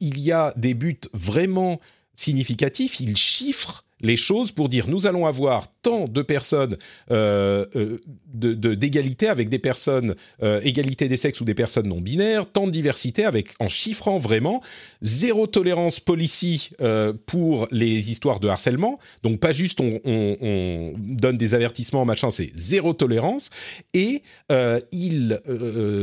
il y a des buts vraiment significatifs. Il chiffre les choses pour dire nous allons avoir tant de personnes euh, euh, d'égalité avec des personnes euh, égalité des sexes ou des personnes non binaires, tant de diversité avec en chiffrant vraiment zéro tolérance policy euh, pour les histoires de harcèlement. Donc pas juste on, on- on donne des avertissements machin, c'est zéro tolérance et ils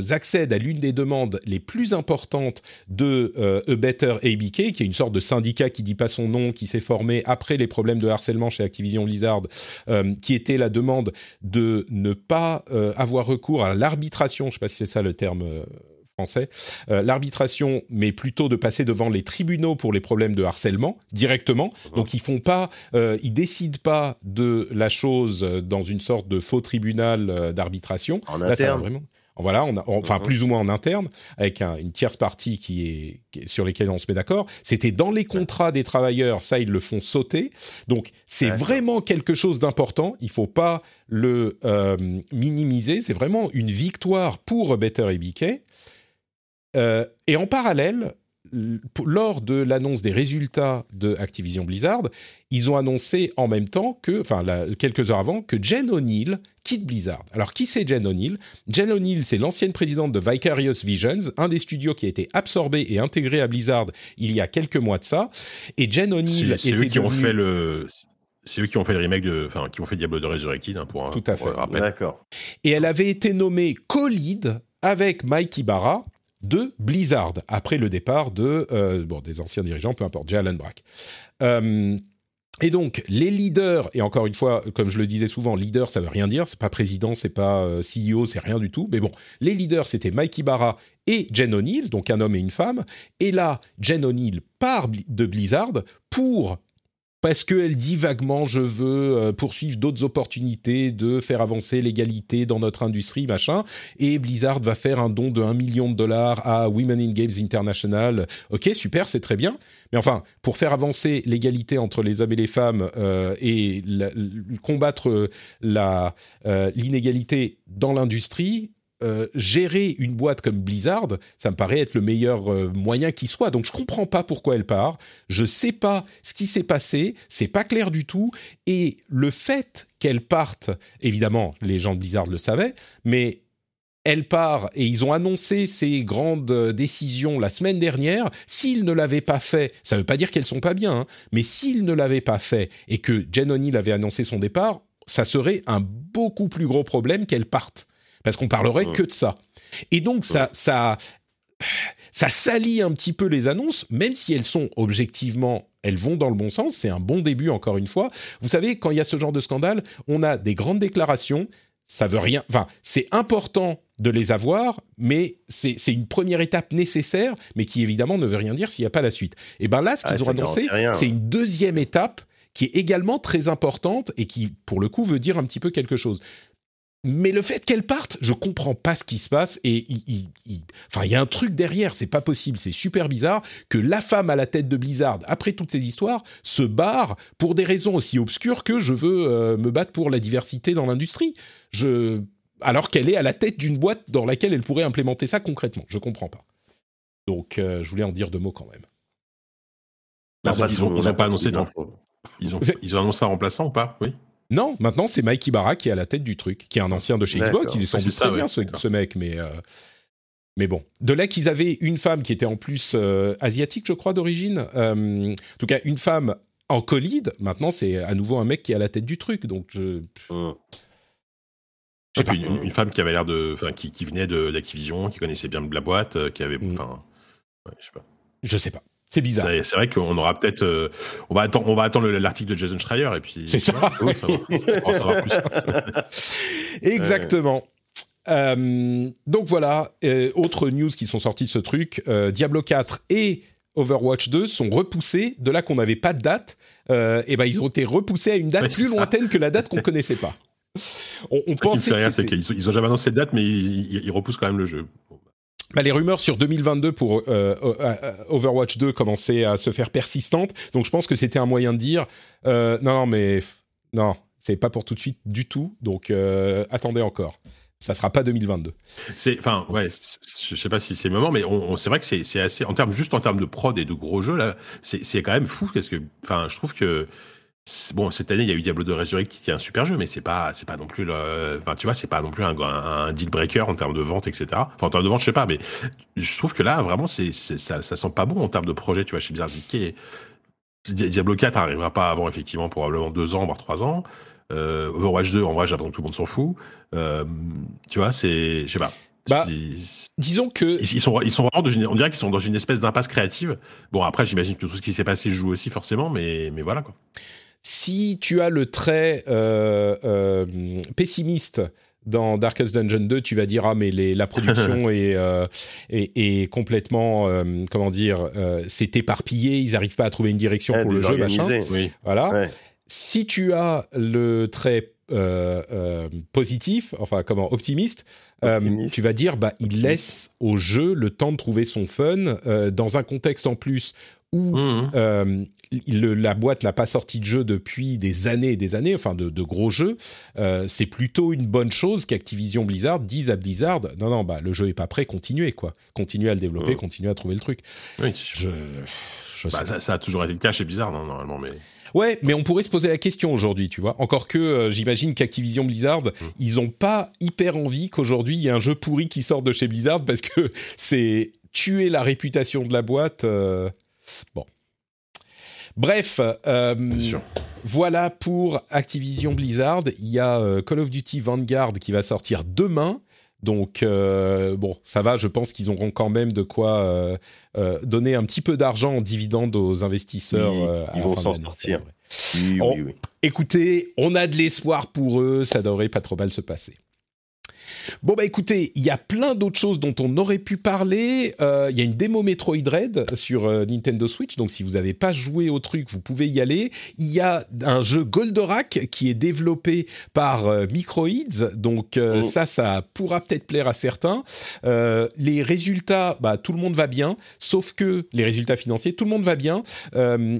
accèdent à l'une des demandes les plus importantes de euh, A Better ABK, qui est une sorte de syndicat qui dit pas son nom, qui s'est formé après les problèmes de harcèlement chez Activision Blizzard, euh, qui était la demande de ne pas euh, avoir recours à l'arbitration, je sais pas si c'est ça le terme euh, français, euh, l'arbitration, mais plutôt de passer devant les tribunaux pour les problèmes de harcèlement directement. Donc ils font pas, euh, ils décident pas de la chose dans une sorte de faux tribunal euh, d'arbitration. En Là, ça interne. vraiment. Voilà, on a, enfin Mhm. plus ou moins en interne, avec un- une tierce partie qui est, qui est- sur lesquelles on se met d'accord. C'était dans les contrats des travailleurs, ça ils le font sauter. Donc c'est vraiment quelque chose d'important. Il faut pas le euh, minimiser. C'est vraiment une victoire pour Better et BK. Euh, et en parallèle, lors de l'annonce des résultats de Activision Blizzard, ils ont annoncé en même temps que, enfin la- quelques heures avant, que Jen O'Neill quitte Blizzard. Alors qui c'est Jen O'Neill? Jen O'Neill, c'est l'ancienne présidente de Vicarious Visions, un des studios qui a été absorbé et intégré à Blizzard il y a quelques mois de ça. Et Jen O'Neill C'est eux était qui ont fait le. C'est eux qui ont fait le remake de, enfin, qui ont fait Diablo de Resurrected, hein, pour un Tout à pour fait. D'accord. et elle avait été nommée co-lead avec Mike Ibarra de Blizzard après le départ de euh, bon des anciens dirigeants, peu importe, Jay Allen Brack. Euh, et donc les leaders et encore une fois, comme je le disais souvent, leader ça veut rien dire, c'est pas président, c'est pas euh, CEO, c'est rien du tout. Mais bon, les leaders c'était Mike Ibarra et Jen O'Neill, donc un homme et une femme. Et là, Jen O'Neill part de Blizzard pour parce qu'elle dit vaguement je veux euh, poursuivre d'autres opportunités de faire avancer l'égalité dans notre industrie, machin. Et Blizzard va faire un don de 1 million de dollars à Women in Games International. Ok, super, c'est très bien. Mais enfin, pour faire avancer l'égalité entre les hommes et les femmes euh, et la- combattre euh, l'inégalité dans l'industrie, euh, gérer une boîte comme Blizzard, ça me paraît être le meilleur euh, moyen qui soit. Donc je comprends pas pourquoi elle part. Je sais pas ce qui s'est passé. C'est pas clair du tout. Et le fait qu'elle parte, évidemment, les gens de Blizzard le savaient, mais elle part et ils ont annoncé ces grandes euh, décisions la semaine dernière. S'ils ne l'avaient pas fait, ça ne veut pas dire qu'elles sont pas bien, hein, mais s'ils ne l'avaient pas fait et que Jen O'Neill avait annoncé son départ, ça serait un beaucoup plus gros problème qu'elle parte. Parce qu'on parlerait que de ça. Et donc, ça, ça, ça salit un petit peu les annonces, même si elles sont objectivement, elles vont dans le bon sens. C'est un bon début, encore une fois. Vous savez, quand il y a ce genre de scandale, on a des grandes déclarations. Ça veut rien. Enfin, c'est important de les avoir, mais c'est une première étape nécessaire, mais qui évidemment ne veut rien dire s'il n'y a pas la suite. Et ben là, ce Ah, qu'ils ont ça annoncé, c'est une deuxième étape qui est également très importante et qui, pour le coup, veut dire un petit peu quelque chose. Mais le fait qu'elle parte, je comprends pas ce qui se passe et il, il- il- enfin il y a un truc derrière, c'est pas possible, c'est super bizarre que la femme à la tête de Blizzard, après toutes ces histoires, se barre pour des raisons aussi obscures que je veux euh, me battre pour la diversité dans l'industrie. Je alors qu'elle est à la tête d'une boîte dans laquelle elle pourrait implémenter ça concrètement, je comprends pas. Donc euh, je voulais en dire deux mots quand même. Là, Pas ils tout le ont, monde ils a ont pas annoncé. Ils ont, ils ont annoncé un remplaçant ou pas? Oui. Non, maintenant c'est Mike Ibarra qui est à la tête du truc, qui est un ancien de chez. Xbox. Il est sans Ouais, doute très bien ce, mec, mais euh, mais bon. De là qu'ils avaient une femme qui était en plus euh, asiatique, je crois d'origine. Euh, en tout cas, une femme en co-lead. Maintenant, c'est à nouveau un mec qui est à la tête du truc. Donc je, Hum. pas. une, une femme qui avait l'air de, enfin, qui, qui venait de d'Activision, qui connaissait bien la boîte, qui avait, Mm. enfin, ouais, je sais pas. Je sais pas. C'est bizarre. C'est vrai qu'on aura peut-être, euh, on va attendre, on va attendre le- l'article de Jason Schreier et puis. C'est ça. Va. Va. Exactement. Euh, donc voilà, euh, autre news qui sont sorties de ce truc, euh, Diablo 4 et Overwatch 2 sont repoussés, de là qu'on n'avait pas de date, et ben ils ont été repoussés à une date Ouais, plus lointaine que la date qu'on connaissait pas. On, on pensait c'est qu'ils ils ont jamais annoncé de date, mais ils, ils- ils repoussent quand même le jeu. Bah. les rumeurs sur 2022 pour euh, euh, euh, Overwatch 2 commençaient à se faire persistantes, donc je pense que c'était un moyen de dire non mais non c'est pas pour tout de suite du tout, donc attendez encore, ça sera pas 2022. C'est, enfin, ouais, je sais pas si c'est le moment, mais c'est vrai que c'est, assez, en termes, juste en termes de prod et de gros jeux là, c'est, c'est quand même fou parce que, enfin, je trouve que bon, cette année, il y a eu Diablo 2 Resurrect qui est un super jeu, mais c'est pas, c'est pas non plus le, enfin, tu vois, c'est pas non plus un, un, deal breaker en termes de vente, etc. Enfin, en termes de vente, je sais pas, mais je trouve que là, vraiment, c'est, ça, ça sent pas bon en termes de projet, tu vois, chez Blizzard. Diablo 4 arrivera pas avant, effectivement, probablement deux ans, voire trois ans. Euh, Overwatch 2, en vrai, j'ai que tout le monde s'en fout. Euh, tu vois, c'est, je sais pas. Bah, disons que ils, sont ils sont vraiment dans une, on dirait qu'ils sont dans une espèce d'impasse créative. Bon après j'imagine que tout ce qui s'est passé joue aussi forcément mais mais voilà quoi. Si tu as le trait euh, euh, pessimiste dans Darkest Dungeon 2, tu vas dire ah mais les, la production est, euh, est, est, complètement comment dire c'est éparpillé, ils n'arrivent pas à trouver une direction pour le jeu machin. Oui. Voilà. Si tu as le trait positif, enfin comment optimiste, tu vas dire bah il laisse au jeu le temps de trouver son fun dans un contexte en plus où mmh la boîte n'a pas sorti de jeu depuis des années et des années, enfin de, gros jeux, euh, c'est plutôt une bonne chose qu'Activision Blizzard dise à Blizzard non non bah le jeu est pas prêt, continuez quoi, continuez à le développer, continuez à trouver le truc. Oui, je, bah, ça, a toujours été le cas chez Blizzard non, normalement, mais. Ouais, mais on pourrait se poser la question aujourd'hui, tu vois. Encore que euh, j'imagine qu'Activision Blizzard, mmh. ils ont pas hyper envie qu'aujourd'hui il y ait un jeu pourri qui sorte de chez Blizzard parce que c'est tuer la réputation de la boîte. Euh, bon. Bref, euh, voilà pour Activision Blizzard. Il y a euh, Call of Duty Vanguard qui va sortir demain. Donc euh, bon, ça va, je pense qu'ils auront quand même de quoi donner un petit peu d'argent en dividende aux investisseurs. ils vont s'en sortir. Oui, oui, oui. Écoutez, on a de l'espoir pour eux, ça devrait pas trop mal se passer. Bon bah écoutez, il y a plein d'autres choses dont on aurait pu parler. Euh, il y a une démo Metroid Red sur euh, Nintendo Switch, donc si vous n'avez pas joué au truc, vous pouvez y aller. Il y a un jeu Goldorak qui est développé par euh, Microids, donc oh. ça, ça pourra peut-être plaire à certains. les résultats, bah tout le monde va bien, sauf que les résultats financiers, tout le monde va bien,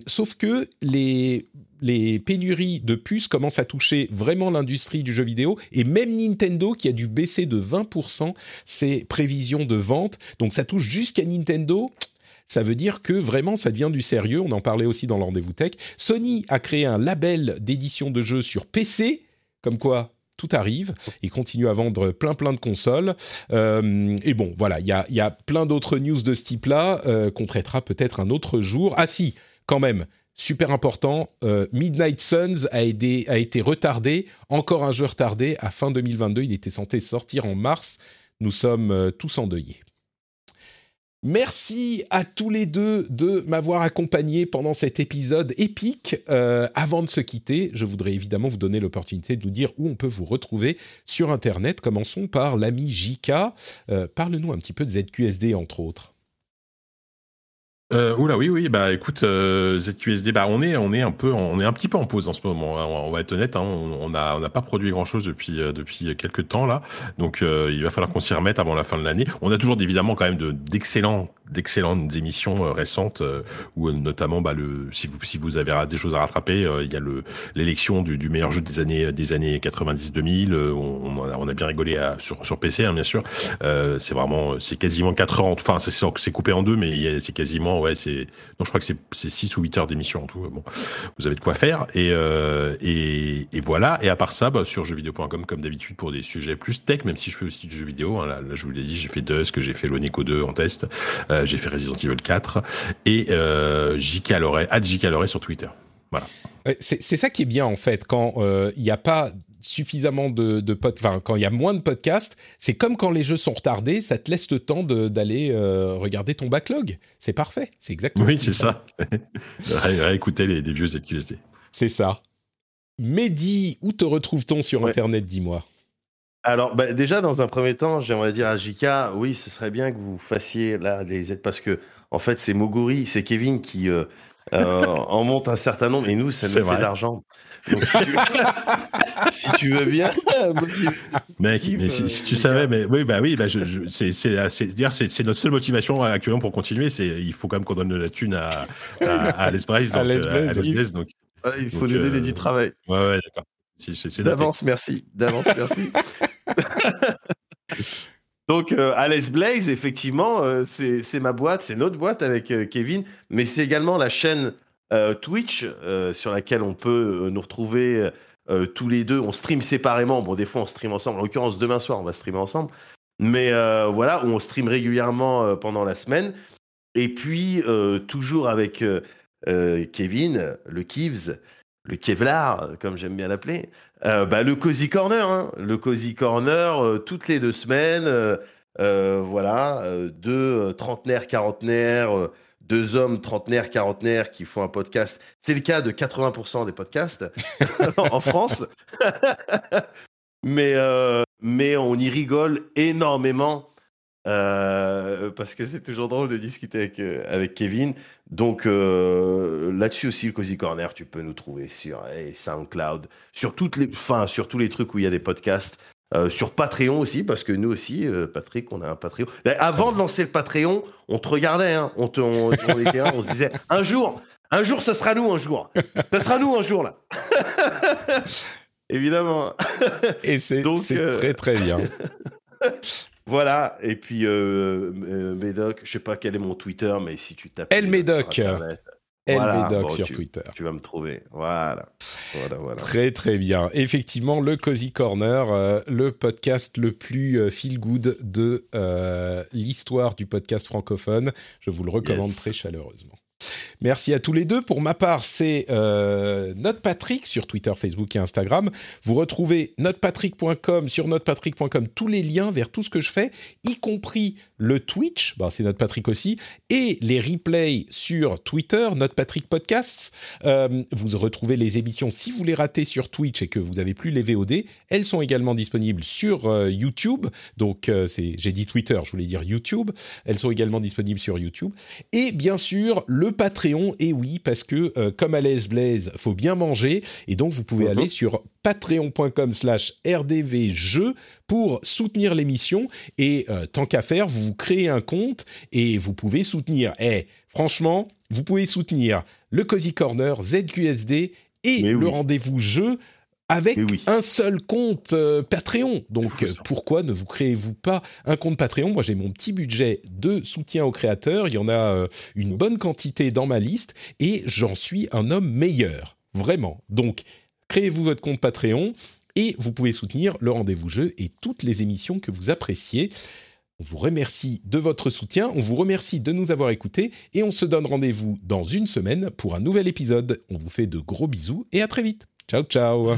sauf que les les pénuries de puces commencent à toucher vraiment l'industrie du jeu vidéo et même Nintendo qui a dû baisser de 20% ses prévisions de vente. Donc ça touche jusqu'à Nintendo. Ça veut dire que vraiment ça devient du sérieux. On en parlait aussi dans le rendez-vous tech. Sony a créé un label d'édition de jeux sur PC, comme quoi tout arrive. Il continue à vendre plein plein de consoles. Euh, et bon, voilà, il y a, plein d'autres news de ce type-là euh, qu'on traitera peut-être un autre jour. Ah si, quand même, super important, euh, Midnight Suns a, été retardé, encore un jeu retardé à fin 2022. Il était censé sortir en mars. Nous sommes euh, tous endeuillés. Merci à tous les deux de m'avoir accompagné pendant cet épisode épique. Euh, avant de se quitter, je voudrais évidemment vous donner l'opportunité de nous dire où on peut vous retrouver sur Internet. Commençons par l'ami JK. Parle-nous un petit peu de ZQSD, entre autres. Euh, oula oui oui bah écoute euh, ZQSD bah on est on est un peu on est un petit peu en pause en ce moment hein, on, va être honnête hein, on n'a on a pas produit grand chose depuis euh, depuis quelques temps là. Donc euh, il va falloir qu'on s'y remette avant la fin de l'année. On a toujours évidemment quand même de d'excellents d'excellentes émissions récentes où notamment bah si vous avez des choses à rattraper il y a le l'élection du, meilleur jeu des années des années 90 2000 on, a, bien rigolé sur PC hein, bien sûr. C'est vraiment c'est quasiment 4 heures enfin c'est coupé en deux mais c'est quasiment ouais, c'est, non, je crois que c'est, c'est 6 ou 8 heures d'émission en tout. Bon, vous avez de quoi faire. Et, euh, et, et, voilà. Et à part ça, bah, sur jeuxvideo.com, comme d'habitude, pour des sujets plus tech, même si je fais aussi du jeu vidéo. Hein, là, je vous l'ai dit, j'ai fait Dusk, j'ai fait l'Onico 2 en test, euh, j'ai fait Resident Evil 4 et euh, JK Loret, sur Twitter. Voilà. C'est, ça qui est bien en fait, quand euh, il n'y a pas suffisamment de, de enfin, quand il y a moins de podcasts, c'est comme quand les jeux sont retardés, ça te laisse le temps d'aller euh, regarder ton backlog. C'est parfait, c'est exactement. Oui, c'est ça. Écouter les, vieux ZQSD. C'est ça. Mehdi, où te retrouve-t-on sur Internet, dis-moi? Alors, bah, déjà, dans un premier temps, j'aimerais dire à Jika, oui, ce serait bien que vous fassiez là des aides parce que, en fait, c'est Moguri, c'est Kevin qui euh, euh, en monte un certain nombre et nous, ça nous fait de l'argent. Donc, si, tu... veux bien. Mec, mais si, tu savais, mais oui, bah oui, bah je, je, c'est c'est notre seule motivation actuellement pour continuer. C'est il faut quand même qu'on donne de la thune à à, à Les donc, euh, donc il faut donner euh, du travail. Ouais, ouais, d'accord. D'avance, merci. D'avance, merci. Donc, euh, Alice Blaze, effectivement, euh, c'est ma boîte, c'est notre boîte avec Kevin, mais c'est également la chaîne euh, Twitch, euh, sur laquelle on peut euh, nous retrouver euh, tous les deux. On stream séparément. Bon, des fois, on stream ensemble. En l'occurrence, demain soir, on va streamer ensemble. Mais euh, voilà, on stream régulièrement euh, pendant la semaine. Et puis, euh, toujours avec euh, euh, Kevin, le Kivs, le Kevlar, comme j'aime bien l'appeler, euh, bah, le Cozy Corner. hein. Le Cozy Corner, euh, toutes les deux semaines. euh, euh, voilà, euh, deux euh, trentenaires, quarantenaires, euh, deux hommes trentenaires, quarantenaires qui font un podcast. C'est le cas de 80% des podcasts en France. mais, euh, mais on y rigole énormément. Euh, parce que c'est toujours drôle de discuter avec, euh, avec Kevin. Donc euh, là-dessus aussi, le Cozy Corner, tu peux nous trouver sur eh, SoundCloud, sur, toutes les, enfin, sur tous les trucs où il y a des podcasts. Sur Patreon aussi, parce que nous aussi, Patrick, on a un Patreon. Avant de lancer le Patreon, on te regardait, hein. on, te, on, on était là, on se disait, un jour, un jour, ça sera nous, un jour. Ça sera nous, un jour, là. Évidemment. Et c'est très très bien. Voilà, et puis euh, euh, Médoc, je sais pas quel est mon Twitter, mais si tu tapes El Médoc. El Voilà, Médoc bon, sur tu- Twitter. tu vas me trouver. Voilà, voilà, voilà. Très très bien. Effectivement, le Cozy Corner, euh, le podcast le plus euh, feel good de euh, l'histoire du podcast francophone. Je vous le recommande Yes. très chaleureusement. Merci à tous les deux. Pour ma part, c'est euh, NotePatrick sur Twitter, Facebook et Instagram. Vous retrouvez notepatrick.com sur notepatrick.com tous les liens vers tout ce que je fais, y compris le Twitch, bah, c'est NotePatrick aussi, et les replays sur Twitter, NotePatrick Podcasts. Euh, vous retrouvez les émissions si vous les ratez sur Twitch et que vous n'avez plus les VOD. Elles sont également disponibles sur euh, YouTube. Donc, euh, c'est, j'ai dit Twitter, je voulais dire YouTube. Elles sont également disponibles sur YouTube. Et bien sûr, le Patreon. Et oui, parce que comme à l'aise Blaise, faut bien manger. Et donc, vous pouvez Mhm. aller sur patreon.com slash rdvjeux pour soutenir l'émission. Et tant qu'à faire, vous vous créez un compte et vous pouvez soutenir. Eh, franchement, vous pouvez soutenir le Cozy Corner, ZQSD et Mais le oui. rendez-vous jeu avec oui. un seul compte euh, Patreon. Donc euh, pourquoi ne vous créez-vous pas un compte Patreon? Moi j'ai mon petit budget de soutien aux créateurs, il y en a euh, une bonne quantité dans ma liste et j'en suis un homme meilleur, vraiment. Donc créez-vous votre compte Patreon et vous pouvez soutenir le rendez-vous jeu et toutes les émissions que vous appréciez. On vous remercie de votre soutien, on vous remercie de nous avoir écoutés et on se donne rendez-vous dans une semaine pour un nouvel épisode. On vous fait de gros bisous et à très vite. Ciao ciao